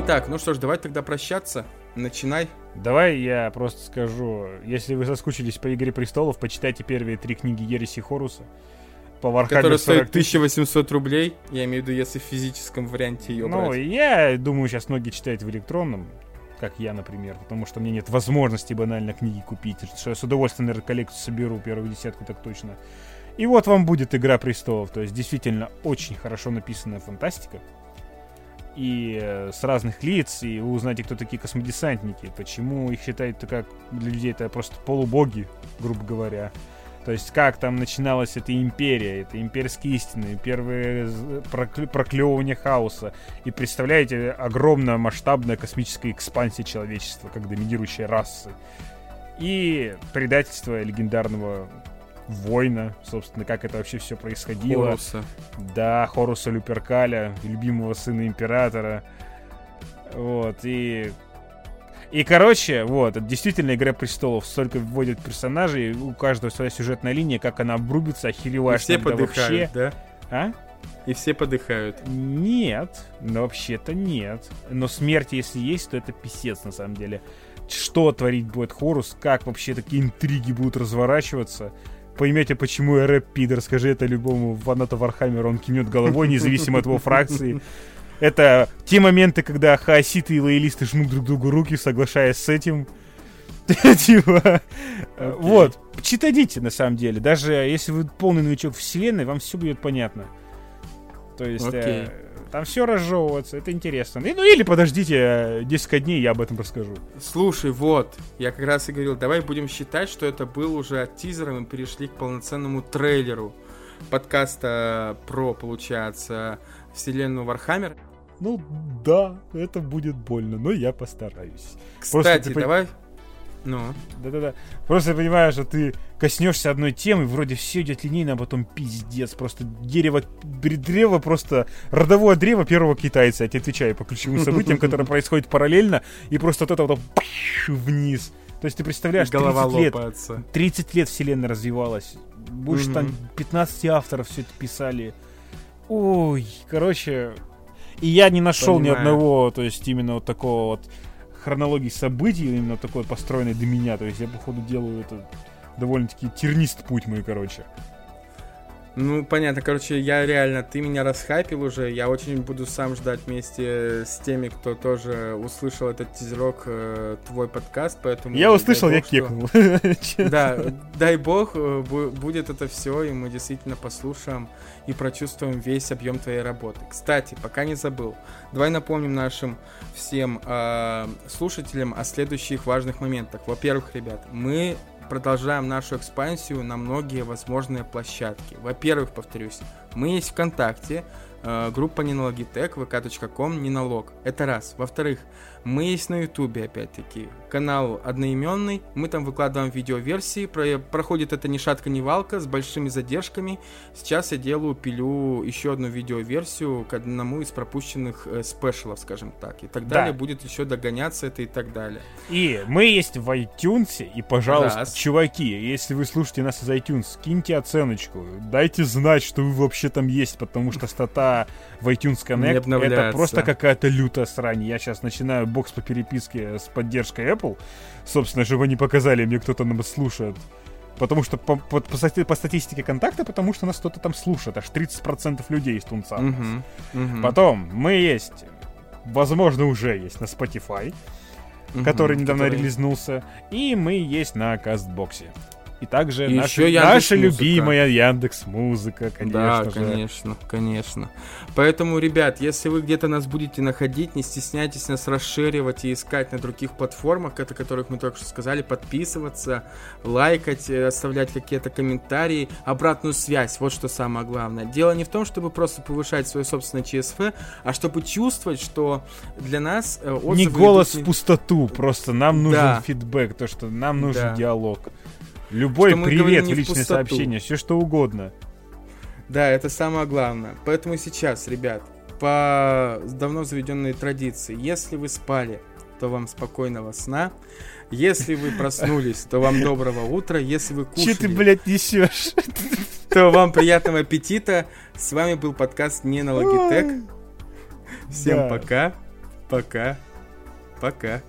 Итак, ну что ж, давай тогда прощаться. Начинай. Давай я просто скажу, если вы соскучились по Игре Престолов, почитайте первые три книги Ереси Хоруса. По Warhammer Которая стоит 1800 рублей, я имею в виду, если в физическом варианте ее Ну, брать. я думаю, сейчас многие читают в электронном, как я, например, потому что мне нет возможности банально книги купить, что я с удовольствием, наверное, коллекцию соберу, первую десятку так точно. И вот вам будет Игра Престолов, то есть действительно очень хорошо написанная фантастика, и э, с разных лиц, и вы узнаете, кто такие космодесантники, почему их считают как для людей это просто полубоги, грубо говоря. То есть как там начиналась эта империя, это имперские истины, первые проклевывания хаоса. И представляете, огромная масштабная космическая экспансия человечества, как доминирующей расы. И предательство легендарного воина, собственно, как это вообще все происходило. Хоруса. Да, Хоруса Люперкаля, любимого сына императора. Вот, и... И, короче, вот, это действительно «Игра престолов». Столько вводят персонажей, у каждого своя сюжетная линия, как она обрубится, охереваешь. И все подыхают, вообще... да? А? И все подыхают. Нет, но вообще-то нет. Но смерть, если есть, то это писец, на самом деле. Что творить будет Хорус, как вообще такие интриги будут разворачиваться поймете, почему я Эреб пидор. Скажи это любому фанату Вархаммера, он кинет головой, независимо от его фракции. Это те моменты, когда хаоситы и лоялисты жмут друг другу руки, соглашаясь с этим. Типа, вот, читайте на самом деле. Даже если вы полный новичок вселенной, вам все будет понятно. То есть, э, там все разжевывается, это интересно. И, ну или подождите 10 э, дней, я об этом расскажу. Слушай, вот, я как раз и говорил, давай будем считать, что это был уже от тизера, мы перешли к полноценному трейлеру подкаста про, получается, вселенную Warhammer. Ну да, это будет больно, но я постараюсь. Кстати, Просто, давай ну. Да-да-да. Просто я понимаю, что ты коснешься одной темы, вроде все идет линейно, а потом пиздец. Просто дерево, древо, просто родовое древо первого китайца. Я тебе отвечаю по ключевым событиям, которые происходят параллельно, и просто вот это вот вниз. То есть ты представляешь, 30 лет, 30 лет вселенная развивалась. Больше там 15 авторов все это писали. Ой, короче, и я не нашел Понимаю. ни одного, то есть именно вот такого вот хронологии событий, именно такой построенной до меня. То есть я, походу, делаю это довольно-таки тернист путь мой, короче. Ну, понятно, короче, я реально, ты меня расхайпил уже, я очень буду сам ждать вместе с теми, кто тоже услышал этот тизерок, э, твой подкаст, поэтому... Я услышал, я кекнул. Да, дай бог, э, будет это все, и мы действительно послушаем и прочувствуем весь объем твоей работы. Кстати, пока не забыл, давай напомним нашим всем э, слушателям о следующих важных моментах. Во-первых, ребят, мы продолжаем нашу экспансию на многие возможные площадки. Во-первых, повторюсь, мы есть ВКонтакте, э, группа Нинологитек, vk.com, Нинолог. Это раз. Во-вторых, мы есть на Ютубе, опять-таки. Канал одноименный. Мы там выкладываем видеоверсии. Про, проходит это ни шатка, ни валка с большими задержками. Сейчас я делаю, пилю еще одну видеоверсию к одному из пропущенных э, спешалов, скажем так. И так да. далее. Будет еще догоняться это и так далее. И мы есть в iTunes. И, пожалуйста, Раз. чуваки, если вы слушаете нас из iTunes, киньте оценочку. Дайте знать, что вы вообще там есть, потому что стата в iTunes Connect это просто какая-то лютая срань. Я сейчас начинаю бокс по переписке с поддержкой Apple, собственно, чтобы они показали мне, кто-то нас слушает. Потому что по, по, по, по статистике контакта, потому что нас кто-то там слушает. Аж 30% людей из Тунца. Uh-huh, uh-huh. Потом мы есть, возможно, уже есть на Spotify, uh-huh, который недавно который... релизнулся. И мы есть на Кастбоксе. И также И наша, еще наша любимая Яндекс Музыка, конечно да, же. конечно, конечно. Поэтому, ребят, если вы где-то нас будете находить, не стесняйтесь нас расширивать и искать на других платформах, это которых мы только что сказали, подписываться, лайкать, э, оставлять какие-то комментарии, обратную связь, вот что самое главное. Дело не в том, чтобы просто повышать свое собственное ЧСФ, а чтобы чувствовать, что для нас э, отзывы Не идут голос не- в пустоту, просто нам нужен Да. фидбэк, то, что нам нужен Да. диалог. Любой привет в в личное пустоту. сообщение, все что угодно. Да, это самое главное. Поэтому сейчас, ребят, по давно заведенной традиции, если вы спали, то вам спокойного сна. Если вы проснулись, то вам доброго утра. Если вы Че ты, кушали, блядь, несешь? то вам приятного аппетита. С вами был подкаст не на Logitech. Всем Да. пока. Пока. Пока.